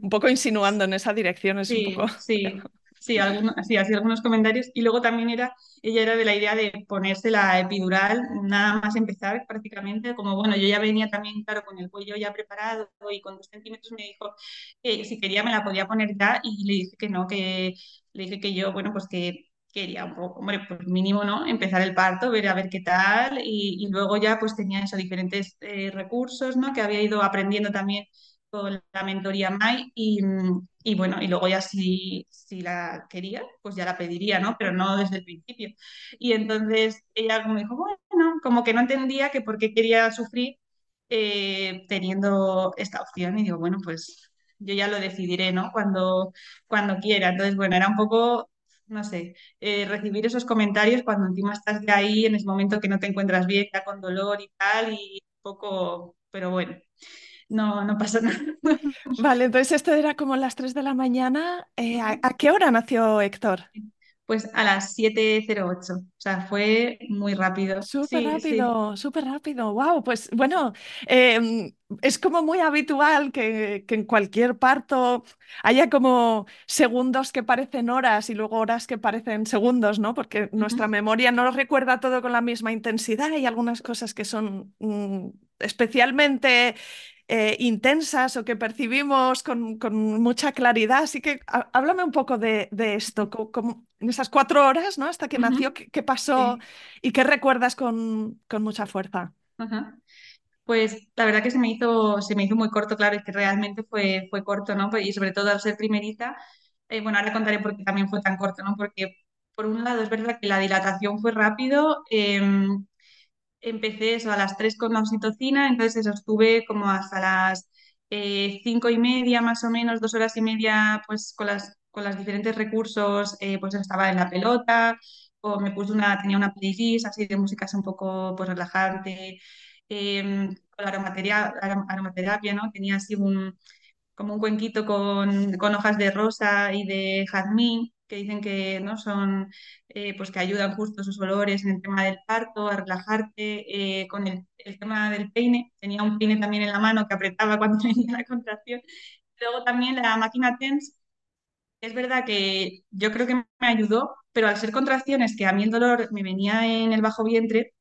un poco insinuando en esa dirección es un poco... [LAUGHS] Sí, sí, algunos, sí, hacía algunos comentarios. Y luego también era, ella era de la idea de ponerse la epidural nada más empezar prácticamente, como bueno, yo ya venía también, claro, con el cuello ya preparado y con dos centímetros me dijo que si quería me la podía poner ya y le dije que no, que le dije que yo, bueno, pues que quería un poco, hombre, pues mínimo, ¿no? Empezar el parto, ver a ver qué tal y, luego ya pues tenía eso, diferentes eh, recursos, ¿no? Que había ido aprendiendo también la mentoría MAI y, y, bueno, y luego ya si, si la quería, pues ya la pediría, ¿no? Pero no desde el principio. Y entonces ella como dijo, bueno, como que no entendía que por qué quería sufrir eh, teniendo esta opción y digo, bueno, pues yo ya lo decidiré, ¿no? Cuando, cuando quiera. Entonces, bueno, era un poco, no sé, eh, recibir esos comentarios cuando encima estás de ahí en ese momento que no te encuentras bien, ya con dolor y tal, y un poco, pero bueno, no, no pasa nada. [LAUGHS] Vale, entonces esto era como las 3 de la mañana. Eh, ¿a, a qué hora nació Héctor? Pues a las 7.08, o sea, fue muy rápido. Súper Sí, rápido, súper rápido. Wow, pues bueno, em, es como muy habitual que, que en cualquier parto haya como segundos que parecen horas y luego horas que parecen segundos, ¿no? Porque nuestra memoria no lo recuerda todo con la misma intensidad. Hay algunas cosas que son mm, especialmente eh, intensas o que percibimos con, con mucha claridad. Así que há- háblame un poco de, de esto, co- como en esas cuatro horas, ¿no? Hasta que nació, ujú, ¿qué, qué pasó sí, y qué recuerdas con, con mucha fuerza? Pues la verdad que se me hizo, se me hizo muy corto, claro, es que realmente fue, fue corto, ¿no? Pues, Y sobre todo al ser primerita, eh, bueno, ahora contaré por qué también fue tan corto, ¿no? Porque por un lado es verdad que la dilatación fue rápido, em, empecé eso a las 3 con la oxitocina, entonces eso estuve como hasta las eh, 5 y media más o menos, dos horas y media pues con las, con los diferentes recursos, eh, pues estaba en la pelota o me puse una, tenía una playlist así de música así un poco pues relajante, eh, con la aromaterapia, aromaterapia, ¿no? Tenía así un, como un cuenquito con, con hojas de rosa y de jazmín, que dicen que no son, eh, pues que ayudan justo esos olores en el tema del parto, a relajarte, eh, con el, el tema del peine, tenía un peine también en la mano que apretaba [LAUGHS] cuando venía la contracción. Luego también la máquina TENS, es verdad que yo creo que me ayudó, pero al ser contracciones que a mí el dolor me venía en el bajo vientre,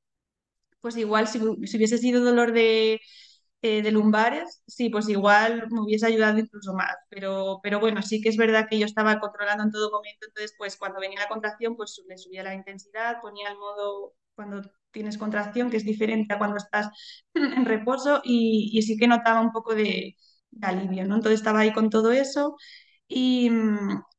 pues igual si, si hubiese sido dolor de, eh, de lumbares, sí, pues igual me hubiese ayudado incluso más. Pero, pero bueno, sí que es verdad que yo estaba controlando en todo momento, entonces pues cuando venía la contracción, pues le subía la intensidad, ponía el modo cuando tienes contracción, que es diferente a cuando estás [CLEARS THROAT] en reposo, y, sí que notaba un poco de, alivio, ¿no? Entonces estaba ahí con todo eso. Y,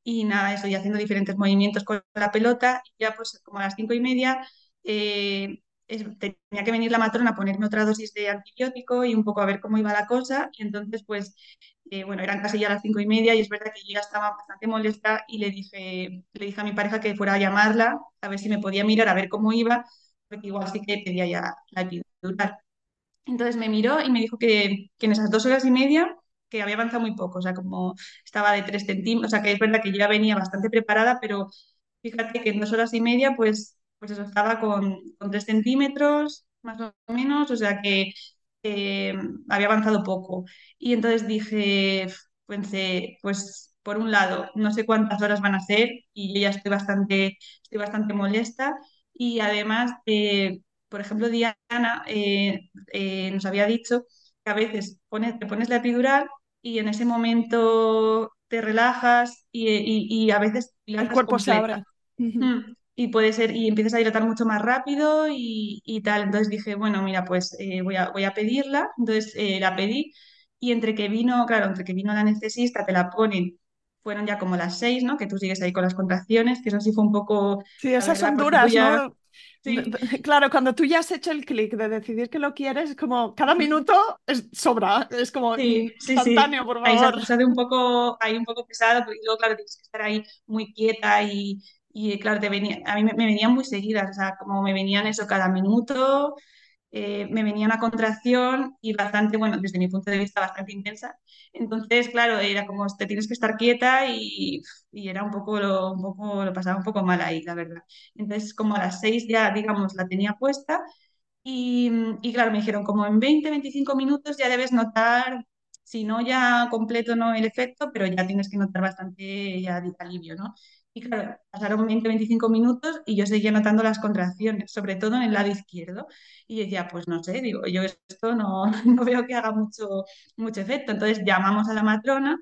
y nada, eso, y haciendo diferentes movimientos con la pelota, y ya pues como a las cinco y media eh, es- tenía que venir la matrona a ponerme otra dosis de antibiótico y un poco a ver cómo iba la cosa. Y entonces, pues, eh, bueno, eran casi ya las cinco y media y es verdad que yo ya estaba bastante molesta y le dije, le dije a mi pareja que fuera a llamarla a ver si me podía mirar, a ver cómo iba, porque igual sí que pedía ya la epidural. Entonces me miró y me dijo que, que en esas dos horas y media que había avanzado muy poco, o sea, como estaba de tres centímetros, o sea, que es verdad que yo ya venía bastante preparada, pero fíjate que en dos horas y media, pues, pues eso estaba con, con tres centímetros, más o menos, o sea que eh, había avanzado poco. Y entonces dije, pensé, pues por un lado, no sé cuántas horas van a ser y yo ya estoy bastante, estoy bastante molesta y además, eh, por ejemplo, Diana eh, eh, nos había dicho que a veces pones, te pones la epidural y en ese momento te relajas y, y- y a veces El cuerpo se abre. Y puede ser, y empiezas a dilatar mucho más rápido y, y tal. Entonces dije, bueno, mira, pues eh, voy a, voy a pedirla. Entonces eh, la pedí y entre que vino, claro, entre que vino la anestesista, te la ponen, fueron ya como las seis, ¿no? Que tú sigues ahí con las contracciones, que eso sí fue un poco, Sí, esas verdad, son duras, ya, ¿no? Sí, Claro, cuando tú ya has hecho el clic de decidir que lo quieres, es como cada minuto es, sobra, es como Sí, sí, sí. instantáneo, por Ahí favor. hace, se hace un poco, ahí un poco pesado, porque luego, claro, tienes que estar ahí muy quieta y, y claro, te venía, a mí me, me venían muy seguidas, o sea, como me venían eso cada minuto, eh, me venía una contracción y bastante, bueno, desde mi punto de vista, bastante intensa. Entonces, claro, era como te tienes que estar quieta y, y era un poco, lo, un poco, lo pasaba un poco mal ahí, la verdad. Entonces, como a las seis ya, digamos, la tenía puesta y, y claro, me dijeron, como en 20, 25 minutos ya debes notar, si no ya completo no el efecto, pero ya tienes que notar bastante ya alivio, ¿no? Y claro, pasaron 20, 25 minutos y yo seguía notando las contracciones, sobre todo en el lado izquierdo. Y decía, pues no sé, digo, yo esto no, [LAUGHS] no veo que haga mucho, mucho efecto. Entonces llamamos a la matrona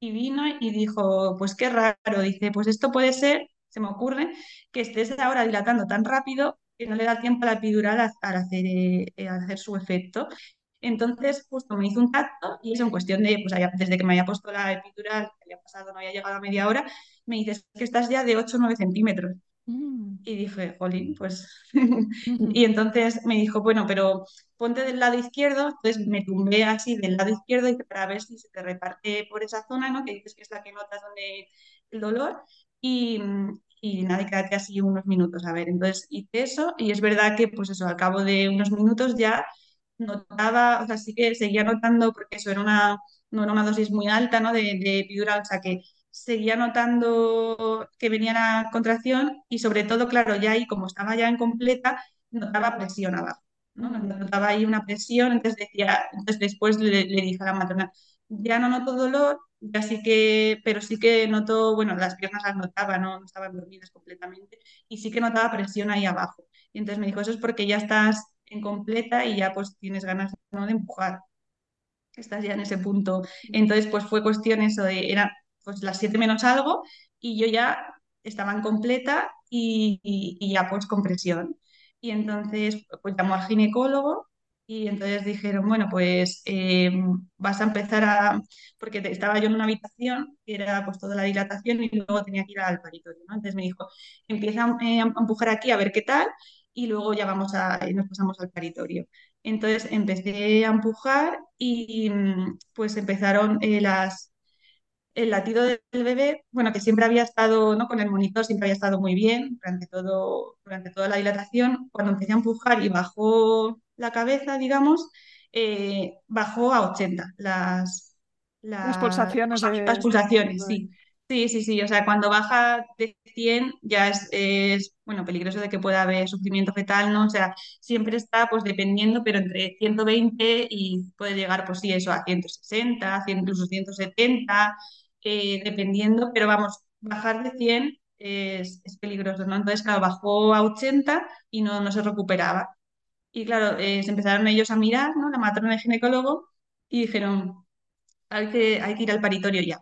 y vino y dijo, pues qué raro, dice, pues esto puede ser, se me ocurre, que estés ahora dilatando tan rápido que no le da tiempo a la epidural a, a hacer, eh, hacer su efecto. Entonces, justo me hizo un tacto y eso en cuestión de, pues desde que me había puesto la epidural, que había pasado, no había llegado a media hora, me dices que estás ya de 8 o 9 centímetros. Mm. Y dije, jolín, pues... [LAUGHS] y entonces me dijo, bueno, pero ponte del lado izquierdo, entonces me tumbé así del lado izquierdo y para ver si se te reparte por esa zona, ¿no? Que dices que es la que notas donde el dolor. Y, y nada, y quédate así unos minutos, a ver, entonces hice eso y es verdad que pues eso, al cabo de unos minutos ya notaba, o sea, sí que seguía notando, porque eso era una, no era una dosis muy alta, ¿no? De, de epidural, o sea, que seguía notando que venía la contracción y sobre todo, claro, ya ahí como estaba ya en completa, notaba presión abajo, ¿no? Notaba ahí una presión, entonces decía, entonces después le, le dije a la matrona, ya no noto dolor, ya sí que, pero sí que noto, bueno, las piernas las notaba, no, no estaban dormidas completamente, y sí que notaba presión ahí abajo. Y entonces me dijo, eso es porque ya estás en completa y ya pues tienes ganas ¿no? de empujar, estás ya en ese punto. Entonces pues fue cuestión eso de, era pues las 7 menos algo y yo ya estaba en completa y, y, ya pues con presión. Y entonces pues llamó al ginecólogo y entonces dijeron, bueno, pues eh, vas a empezar a, porque estaba yo en una habitación que era pues toda la dilatación y luego tenía que ir al paritorio, ¿no? Entonces me dijo, empieza eh, a empujar aquí a ver qué tal y luego ya vamos a, nos pasamos al paritorio. Entonces empecé a empujar y pues empezaron eh, las, el latido del bebé, bueno, que siempre había estado, ¿no? Con el monitor siempre había estado muy bien durante, todo, durante toda la dilatación. Cuando empecé a empujar y bajó la cabeza, digamos, eh, bajó a 80 las, las, pulsaciones. Las pulsaciones, sí. Sí, sí, sí. O sea, cuando baja de 100 ya es, bueno, peligroso de que pueda haber sufrimiento fetal, ¿no? O sea, siempre está, pues, dependiendo, pero entre 120 y puede llegar, pues sí, eso, a 160, incluso 170, eh, dependiendo, pero vamos, bajar de 100 es, peligroso, ¿no? Entonces, claro, bajó a 80 y no, se recuperaba. Y claro, eh, se empezaron ellos a mirar, ¿no? La matrona de ginecólogo y dijeron, hay que, hay que ir al paritorio ya.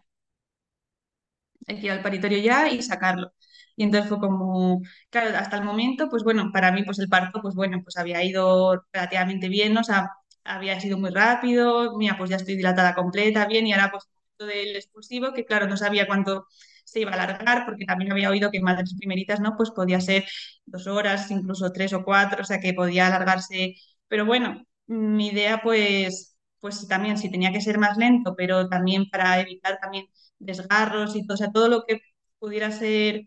Hay que ir al paritorio ya y sacarlo. Y entonces fue como, claro, hasta el momento, pues bueno, para mí pues el parto, pues bueno, pues había ido relativamente bien, o sea, había sido muy rápido, mira, pues ya estoy dilatada completa, bien, y ahora pues del expulsivo, que claro, no sabía cuánto se iba a alargar, porque también había oído que madres primeritas, ¿no? Pues podía ser dos horas, incluso tres o cuatro, o sea que podía alargarse. Pero bueno, mi idea pues, pues también si tenía que ser más lento, pero también para evitar también desgarros y todo, sea, todo lo que pudiera ser.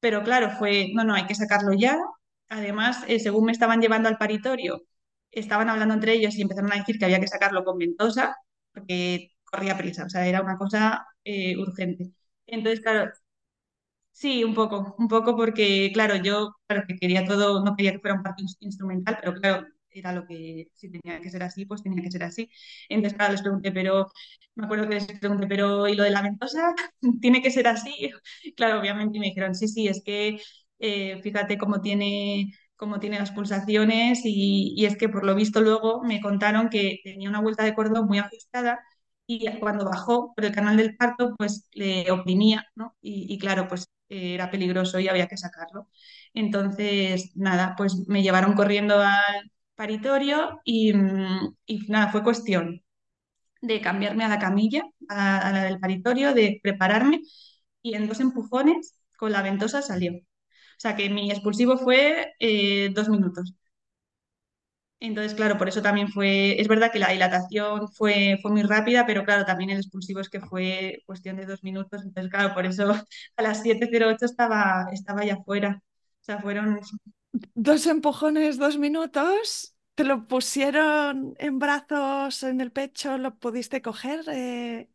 Pero claro, fue, no, no, hay que sacarlo ya. Además, eh, según me estaban llevando al paritorio, estaban hablando entre ellos y empezaron a decir que había que sacarlo con ventosa, porque corría prisa, o sea, era una cosa eh, urgente. Entonces, claro, sí, un poco, un poco porque, claro, yo, claro, que quería todo, no quería que fuera un parto instrumental, pero claro, era lo que, si tenía que ser así, pues tenía que ser así. Entonces, claro, les pregunté, pero, me acuerdo que les pregunté, pero ¿y lo de la ventosa? [LAUGHS] ¿Tiene que ser así? [LAUGHS] Claro, obviamente me dijeron, sí, sí, es que eh, fíjate cómo tiene cómo tiene las pulsaciones y, es que por lo visto luego me contaron que tenía una vuelta de cordón muy ajustada y cuando bajó por el canal del parto, pues le oprimía, ¿no? Y, claro, pues era peligroso y había que sacarlo. Entonces, nada, pues me llevaron corriendo al paritorio y, nada, fue cuestión de cambiarme a la camilla, a, la del paritorio, de prepararme y en dos empujones con la ventosa salió. O sea que mi expulsivo fue eh, dos minutos. Entonces, claro, por eso también fue, es verdad que la dilatación fue, fue muy rápida, pero claro, también el expulsivo es que fue cuestión de dos minutos, entonces, claro, por eso [LAUGHS] a las 7.08 estaba, estaba ya fuera. O sea, fueron... Dos empujones, dos minutos. ¿Te lo pusieron en brazos, en el pecho? ¿Lo pudiste coger? Eh,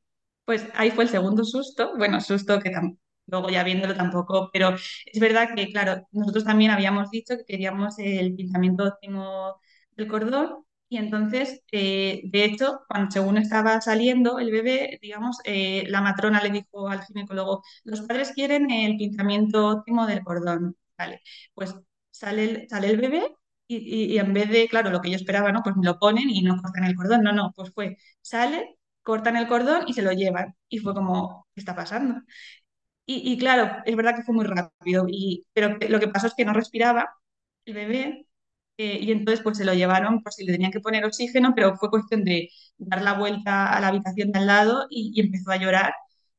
pues ahí fue el segundo susto. Bueno, susto que luego ya viéndolo tampoco, pero es verdad que, claro, nosotros también habíamos dicho que queríamos el pintamiento óptimo del cordón y entonces, eh, de hecho, cuando según estaba saliendo el bebé, digamos, eh, la matrona le dijo al ginecólogo, los padres quieren el pintamiento óptimo del cordón. Vale, pues sale el, sale el bebé y, y, en vez de, claro, lo que yo esperaba, ¿no? Pues me lo ponen y no cortan el cordón. No, no, pues fue, sale, cortan el cordón y se lo llevan. Y fue como, ¿qué está pasando? Y, y claro, es verdad que fue muy rápido, y, pero lo que pasó es que no respiraba el bebé eh, y entonces pues se lo llevaron por si le tenían que poner oxígeno, pero fue cuestión de dar la vuelta a la habitación de al lado y, y empezó a llorar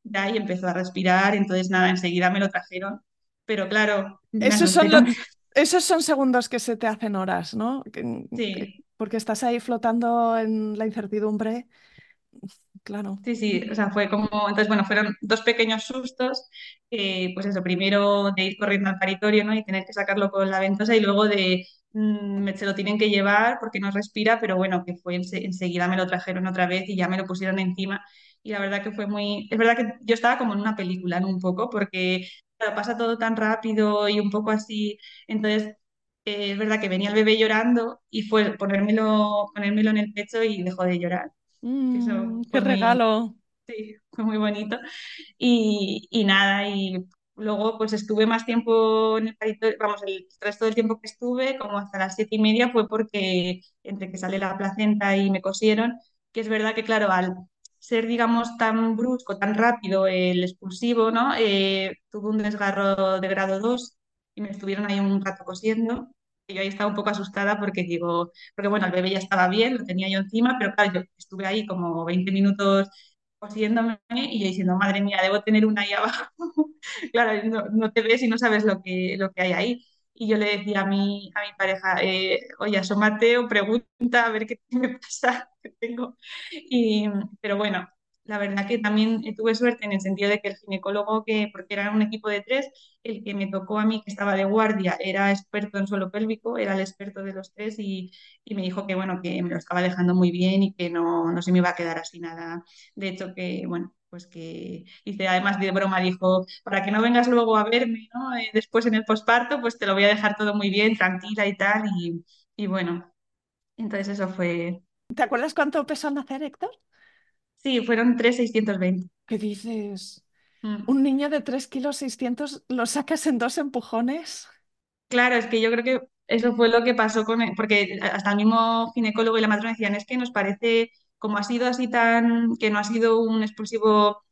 ya y empezó a respirar, entonces nada, enseguida me lo trajeron, pero claro, Esos son, lo- también. Esos son segundos que se te hacen horas, ¿no? Que- que- Sí, porque estás ahí flotando en la incertidumbre. Claro. Sí, sí, o sea, fue como, entonces, bueno, fueron dos pequeños sustos, eh, pues eso, primero de ir corriendo al paritorio, ¿no? Y tener que sacarlo con la ventosa y luego de, mm, se lo tienen que llevar porque no respira, pero bueno, que fue ense- enseguida me lo trajeron otra vez y ya me lo pusieron encima y la verdad que fue muy, es verdad que yo estaba como en una película, ¿no? Un poco, porque pasa todo tan rápido y un poco así, entonces... eh, es verdad que venía el bebé llorando y fue ponérmelo, ponérmelo en el pecho y dejó de llorar, que Mm, eso qué muy, regalo. Sí, fue muy bonito. Y, y nada, y luego pues estuve más tiempo en el paritorio, vamos, el resto del tiempo que estuve, como hasta las siete y media, fue porque entre que sale la placenta y me cosieron, que es verdad que claro, al ser, digamos, tan brusco, tan rápido el expulsivo, ¿no? Eh, tuve un desgarro de grado 2 y me estuvieron ahí un rato cosiendo. Y yo ahí estaba un poco asustada porque digo, porque bueno, el bebé ya estaba bien, lo tenía yo encima, pero claro, yo estuve ahí como 20 minutos cosiéndome y yo diciendo, madre mía, debo tener una ahí abajo. [LAUGHS] Claro, no, no te ves y no sabes lo que, lo que hay ahí. Y yo le decía a mi, a mi pareja, eh, oye, asómate o pregunta a ver qué [LAUGHS] me pasa, que tengo. Y, pero bueno, la verdad que también eh, tuve suerte en el sentido de que el ginecólogo, que, porque era un equipo de tres, el que me tocó a mí, que estaba de guardia, era experto en suelo pélvico, era el experto de los tres y, y me dijo que, bueno, que me lo estaba dejando muy bien y que no, no se me iba a quedar así nada de hecho, que bueno, pues que hice además de broma, dijo, para que no vengas luego a verme, ¿no? Eh, después en el posparto, pues te lo voy a dejar todo muy bien, tranquila y tal. Y, y bueno, entonces eso fue, ¿Te acuerdas cuánto pesó nacer, Héctor? sí, fueron tres seiscientos veinte ¿Qué dices? Mm. ¿Un niño de 3 kilos 600 lo sacas en dos empujones? Claro, es que yo creo que eso fue lo que pasó con, el- porque hasta el mismo ginecólogo y la matrona decían, es que nos parece, como ha sido así tan, que no ha sido un expulsivo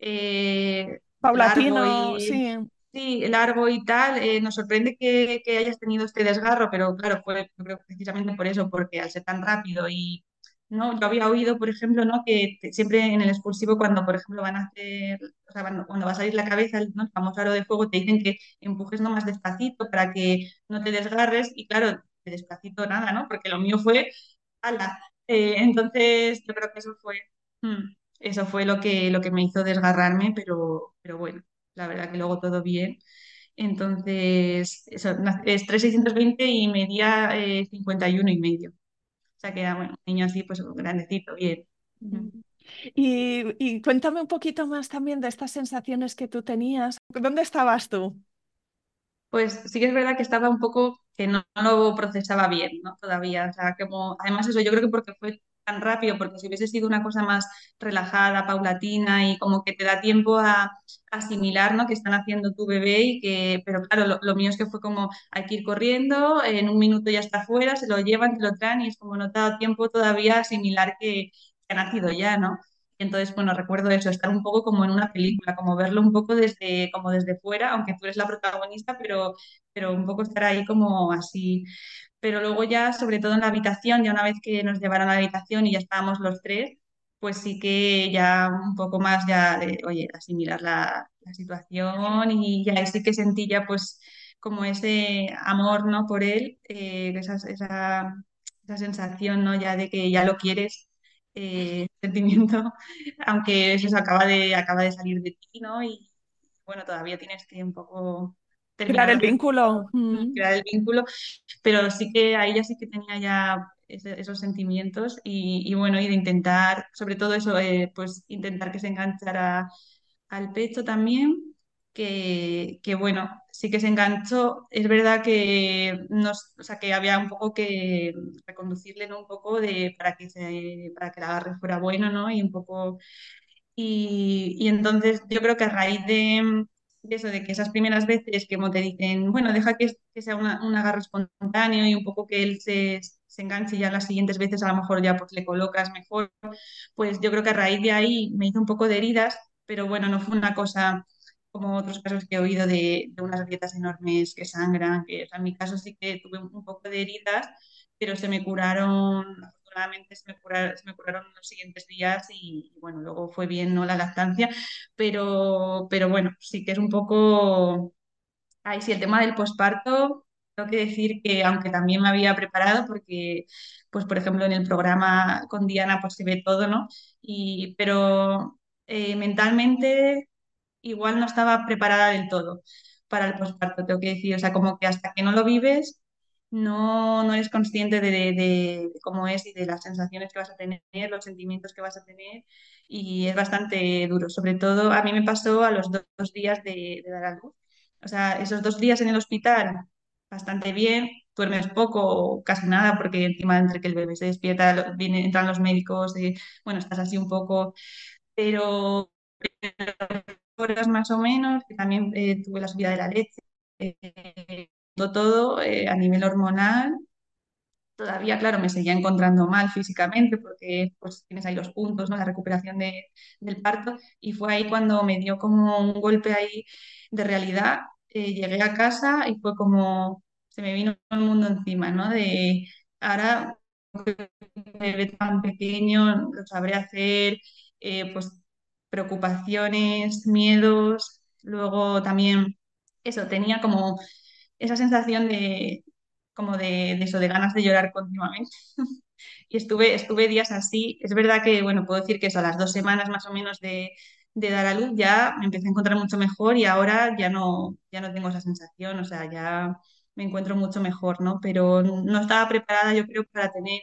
eh, largo Paulatino, y sí. sí, largo y tal, eh, nos sorprende que, que hayas tenido este desgarro, pero claro, fue creo, precisamente por eso, porque al ser tan rápido y no, yo había oído, por ejemplo, ¿no? que te- siempre en el expulsivo cuando, por ejemplo, van a hacer, o sea, cuando, cuando va a salir la cabeza, ¿no? el famoso aro de fuego, te dicen que empujes no más despacito para que no te desgarres y claro, de despacito nada, ¿no? Porque lo mío fue ala. Eh, entonces, yo creo que eso fue, mm, eso fue lo que, lo que me hizo desgarrarme, pero, pero bueno, la verdad que luego todo bien. Entonces, eso, es 3,620 y medía eh, 51 y medio. O sea que era, bueno, niño así, pues grandecito, bien. Y, y cuéntame un poquito más también de estas sensaciones que tú tenías. ¿Dónde estabas tú? Pues sí que es verdad que estaba un poco que no, no lo procesaba bien, ¿no? Todavía. O sea, como, además eso, yo creo que porque fue tan rápido, porque si hubiese sido una cosa más relajada, paulatina y como que te da tiempo a asimilar, ¿no? Que están haciendo tu bebé y que, pero claro, lo, mío es que fue como hay que ir corriendo, en un minuto ya está fuera, se lo llevan, te lo traen y es como no te dado tiempo todavía a asimilar que, que ha nacido ya, ¿no? Entonces, bueno, recuerdo eso, estar un poco como en una película, como verlo un poco desde, como desde fuera, aunque tú eres la protagonista, pero, pero un poco estar ahí como así. Pero luego ya, sobre todo en la habitación, ya una vez que nos llevaron a la habitación y ya estábamos los tres, pues sí que ya un poco más ya de, oye, asimilar la, la situación y ya sí que sentí ya pues como ese amor, ¿no? Por él, eh, esa, esa, esa sensación, ¿no? Ya de que ya lo quieres eh, [LAUGHS] sentimiento, aunque eso se acaba de, acaba de salir de ti, ¿no? Y bueno, todavía tienes que un poco Crear el vínculo. crear el vínculo, pero sí que ahí ya sí que tenía ya ese- esos sentimientos y, y bueno, y de intentar, sobre todo eso, eh, pues intentar que se enganchara al pecho también. Que, bueno, sí que se enganchó. Es verdad que nos, o sea, que había un poco que reconducirle, ¿no? Un poco de, para que se, para que el agarre fuera bueno, ¿no? Y un poco y, entonces yo creo que a raíz de, de eso, de que esas primeras veces que como te dicen, bueno, deja que, que sea una- un agarre espontáneo y un poco que él se, se enganche y ya las siguientes veces a lo mejor ya pues le colocas mejor, pues yo creo que a raíz de ahí me hizo un poco de heridas, pero bueno, no fue una cosa como otros casos que he oído de, de unas grietas enormes que sangran, que o sea, en mi caso sí que tuve un poco de heridas, pero se me curaron, afortunadamente se me curaron, se me curaron los siguientes días y, y bueno, luego fue bien, ¿no? La lactancia, pero, pero bueno, sí que es un poco Ay, sí, el tema del posparto, tengo que decir que aunque también me había preparado, porque, pues, por ejemplo, en el programa con Diana, pues se ve todo, ¿no? Y, pero eh, mentalmente igual no estaba preparada del todo para el posparto, tengo que decir. O sea, como que hasta que no lo vives, no, no eres consciente de, de- de cómo es y de las sensaciones que vas a tener, los sentimientos que vas a tener. Y es bastante duro. Sobre todo, a mí me pasó a los do- dos días de, de dar a luz. O sea, esos dos días en el hospital, bastante bien. Duermes poco o casi nada, porque encima entre que el bebé se despierta, lo- vienen, entran los médicos, y, bueno, estás así un poco, pero horas más o menos, que también eh, tuve la subida de la leche, eh, todo, eh, a nivel hormonal. Todavía, claro, me seguía encontrando mal físicamente porque pues tienes ahí los puntos, ¿no? La recuperación de- del parto y fue ahí cuando me dio como un golpe ahí de realidad. Eh, llegué a casa y fue como se me vino el mundo encima, ¿no? De ahora un bebé tan pequeño, lo sabré hacer, eh, pues preocupaciones, miedos, luego también eso, tenía como esa sensación de, como de, de eso, de ganas de llorar continuamente. [LAUGHS] Y estuve, estuve días así. Es verdad que, bueno, puedo decir que eso, a las dos semanas más o menos de, de dar a luz ya me empecé a encontrar mucho mejor y ahora ya no, ya no tengo esa sensación, o sea, ya me encuentro mucho mejor, ¿no? Pero no estaba preparada, yo creo, para tener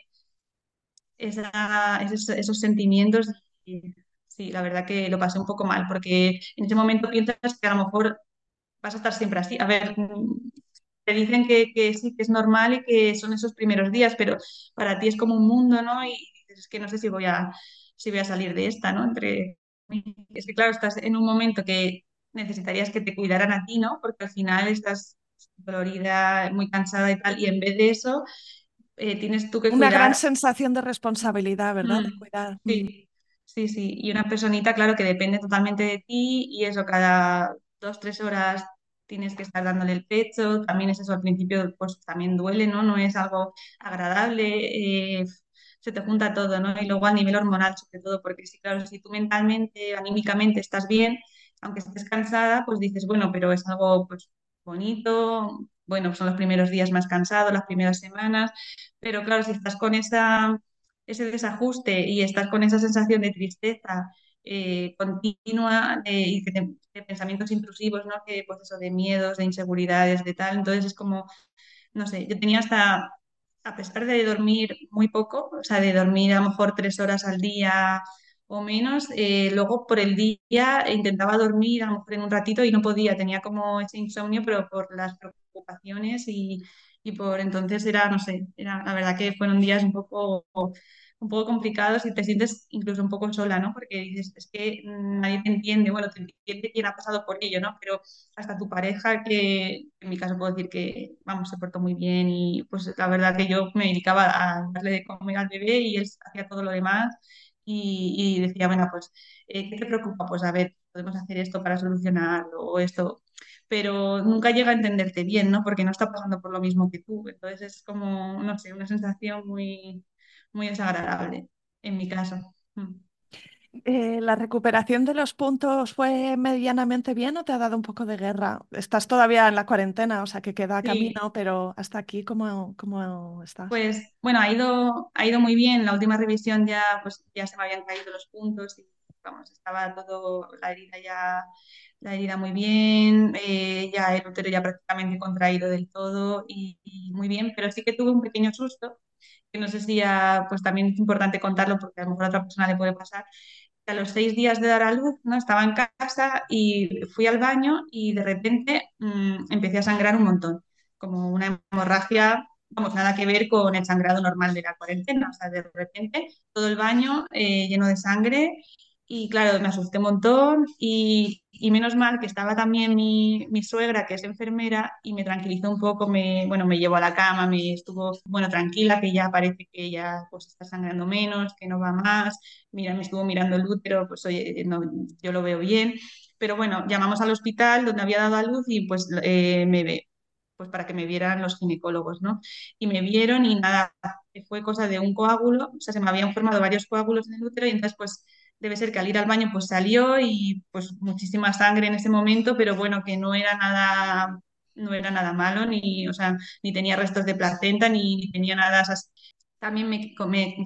esa- esos, esos sentimientos. Y sí, la verdad que lo pasé un poco mal, porque en ese momento piensas que a lo mejor vas a estar siempre así. A ver, mm, te dicen que, que sí, que es normal y que son esos primeros días, pero para ti es como un mundo, ¿no? Y es que no sé si voy a, si voy a salir de esta, ¿no? Entre... Es que claro, estás en un momento que necesitarías que te cuidaran a ti, ¿no? Porque al final estás dolorida, muy cansada y tal, y en vez de eso, eh, tienes tú que Una gran cuidar sensación de responsabilidad, ¿verdad? De Mm, cuidar. Sí, sí, sí. Y una personita, claro, que depende totalmente de ti y eso, cada dos, tres horas tienes que estar dándole el pecho. También es eso, al principio, pues también duele, ¿no? No es algo agradable. eh, se te junta todo, ¿no? Y luego a nivel hormonal, sobre todo, porque sí, claro, si tú mentalmente, anímicamente estás bien, aunque estés cansada, pues dices, bueno, pero es algo, pues, bonito. Bueno, son los primeros días más cansados, las primeras semanas, pero claro, si estás con esa ese desajuste y estás con esa sensación de tristeza eh, continua de, y de, de pensamientos intrusivos, ¿no? Que pues eso, de miedos, de inseguridades, de tal. Entonces es como, no sé, yo tenía hasta, a pesar de dormir muy poco, o sea, de dormir a lo mejor tres horas al día o menos, eh, luego por el día intentaba dormir a lo mejor en un ratito y no podía, tenía como ese insomnio, pero por las preocupaciones y, y por entonces era, no sé, era, la verdad que fueron días un poco un poco complicados y te sientes incluso un poco sola, ¿no? Porque dices, es que nadie te entiende, bueno, te entiende quien ha pasado por ello, ¿no? Pero hasta tu pareja, que en mi caso puedo decir que, vamos, se portó muy bien y pues la verdad que yo me dedicaba a darle de comer al bebé y él hacía todo lo demás y, y decía, bueno, pues, eh, ¿qué te preocupa? Pues a ver, podemos hacer esto para solucionarlo o esto pero nunca llega a entenderte bien, ¿no? Porque no está pasando por lo mismo que tú. Entonces es como, no sé, una sensación muy, muy desagradable, en mi caso. Mm. Eh, ¿la recuperación de los puntos fue medianamente bien o te ha dado un poco de guerra? Estás todavía en la cuarentena, o sea que queda Sí, camino, pero hasta aquí, ¿cómo, cómo estás? pues bueno, ha ido, ha ido muy bien. La última revisión ya, pues, ya se me habían caído los puntos y vamos, estaba todo, la herida ya, la herida muy bien, eh, ya el útero ya prácticamente contraído del todo y, y muy bien, pero sí que tuve un pequeño susto, que no sé si ya, pues también es importante contarlo porque a lo mejor a otra persona le puede pasar a los seis días de dar a luz, ¿no? Estaba en casa y fui al baño y de repente mm, empecé a sangrar un montón, como una hemorragia, vamos, nada que ver con el sangrado normal de la cuarentena. O sea, de repente todo el baño eh, lleno de sangre y claro, me asusté un montón y, y menos mal que estaba también mi, mi suegra, que es enfermera, y me tranquilizó un poco, me, bueno, me llevó a la cama, me estuvo, bueno, tranquila, que ya parece que ya pues está sangrando menos, que no va más mira, me estuvo mirando el útero, pues oye, no, yo lo veo bien. Pero bueno, llamamos al hospital donde había dado a luz y pues eh, me ve, pues para que me vieran los ginecólogos, ¿no? Y me vieron y nada, fue cosa de un coágulo, o sea, se me habían formado varios coágulos en el útero y entonces pues debe ser que al ir al baño pues salió y pues muchísima sangre en ese momento, pero bueno, que no era nada no era nada malo, ni, o sea, ni tenía restos de placenta, ni, tenía nada. también me,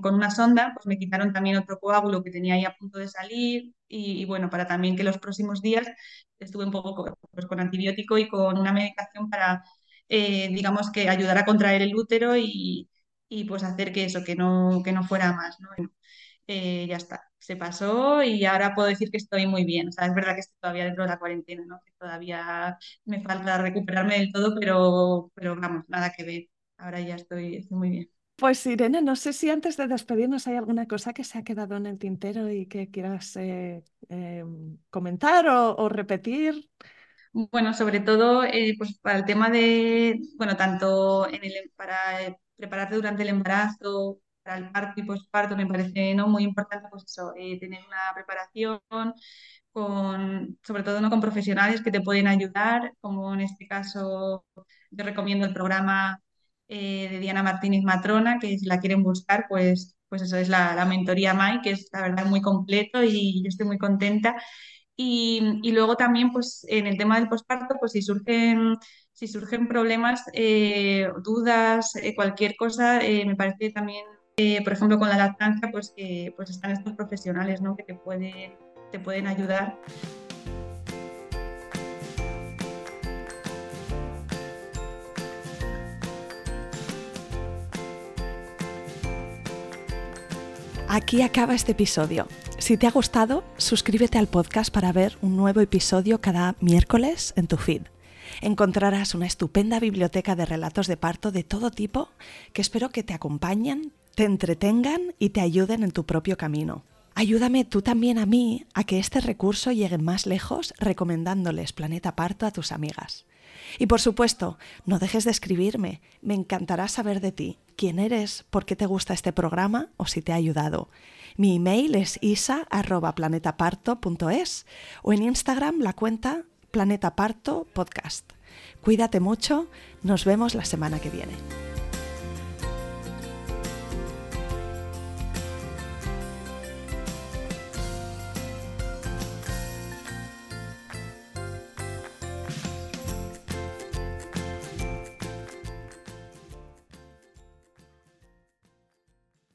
con una sonda, pues me quitaron también otro coágulo que tenía ahí a punto de salir y, bueno, para también que los próximos días estuve un poco pues, con antibiótico y con una medicación para, eh, digamos, que ayudar a contraer el útero y, y, pues hacer que eso, que no, que no fuera más, ¿no? Eh, ya está, se pasó y ahora puedo decir que estoy muy bien. O sea, es verdad que estoy todavía dentro de la cuarentena, ¿no? Que todavía me falta recuperarme del todo, pero, pero vamos, nada que ver. Ahora ya estoy, estoy muy bien. Pues Irene, no sé si antes de despedirnos hay alguna cosa que se ha quedado en el tintero y que quieras eh, eh, comentar o, repetir. Bueno, sobre todo pues para el tema de, bueno, tanto en el, para prepararte durante el embarazo, el parto y posparto me parece ¿no? muy importante pues eso, eh, tener una preparación con, sobre todo ¿no? con profesionales que te pueden ayudar, como en este caso yo recomiendo el programa eh, de Diana Martínez Matrona, que si la quieren buscar, pues, pues eso es la, la mentoría MAI, que es la verdad muy completo y yo estoy muy contenta. Y, y, luego también, pues, en el tema del posparto, pues si surgen, si surgen problemas, eh, dudas, cualquier cosa, me parece también eh, por ejemplo, con la lactancia, pues pues están estos profesionales que te pueden ayudar. Aquí acaba este episodio. Si te ha gustado, suscríbete al podcast para ver un nuevo episodio cada miércoles en tu feed. Encontrarás una estupenda biblioteca de relatos de parto de todo tipo que espero que te acompañen, te entretengan y te ayuden en tu propio camino. Ayúdame tú también a mí a que este recurso llegue más lejos recomendándoles Planeta Parto a tus amigas. Y por supuesto, no dejes de escribirme, me encantará saber de ti, quién eres, por qué te gusta este programa o si te ha ayudado. Mi email es isa.planetaparto.es o en Instagram la cuenta Planeta Parto Podcast. Cuídate mucho, nos vemos la semana que viene.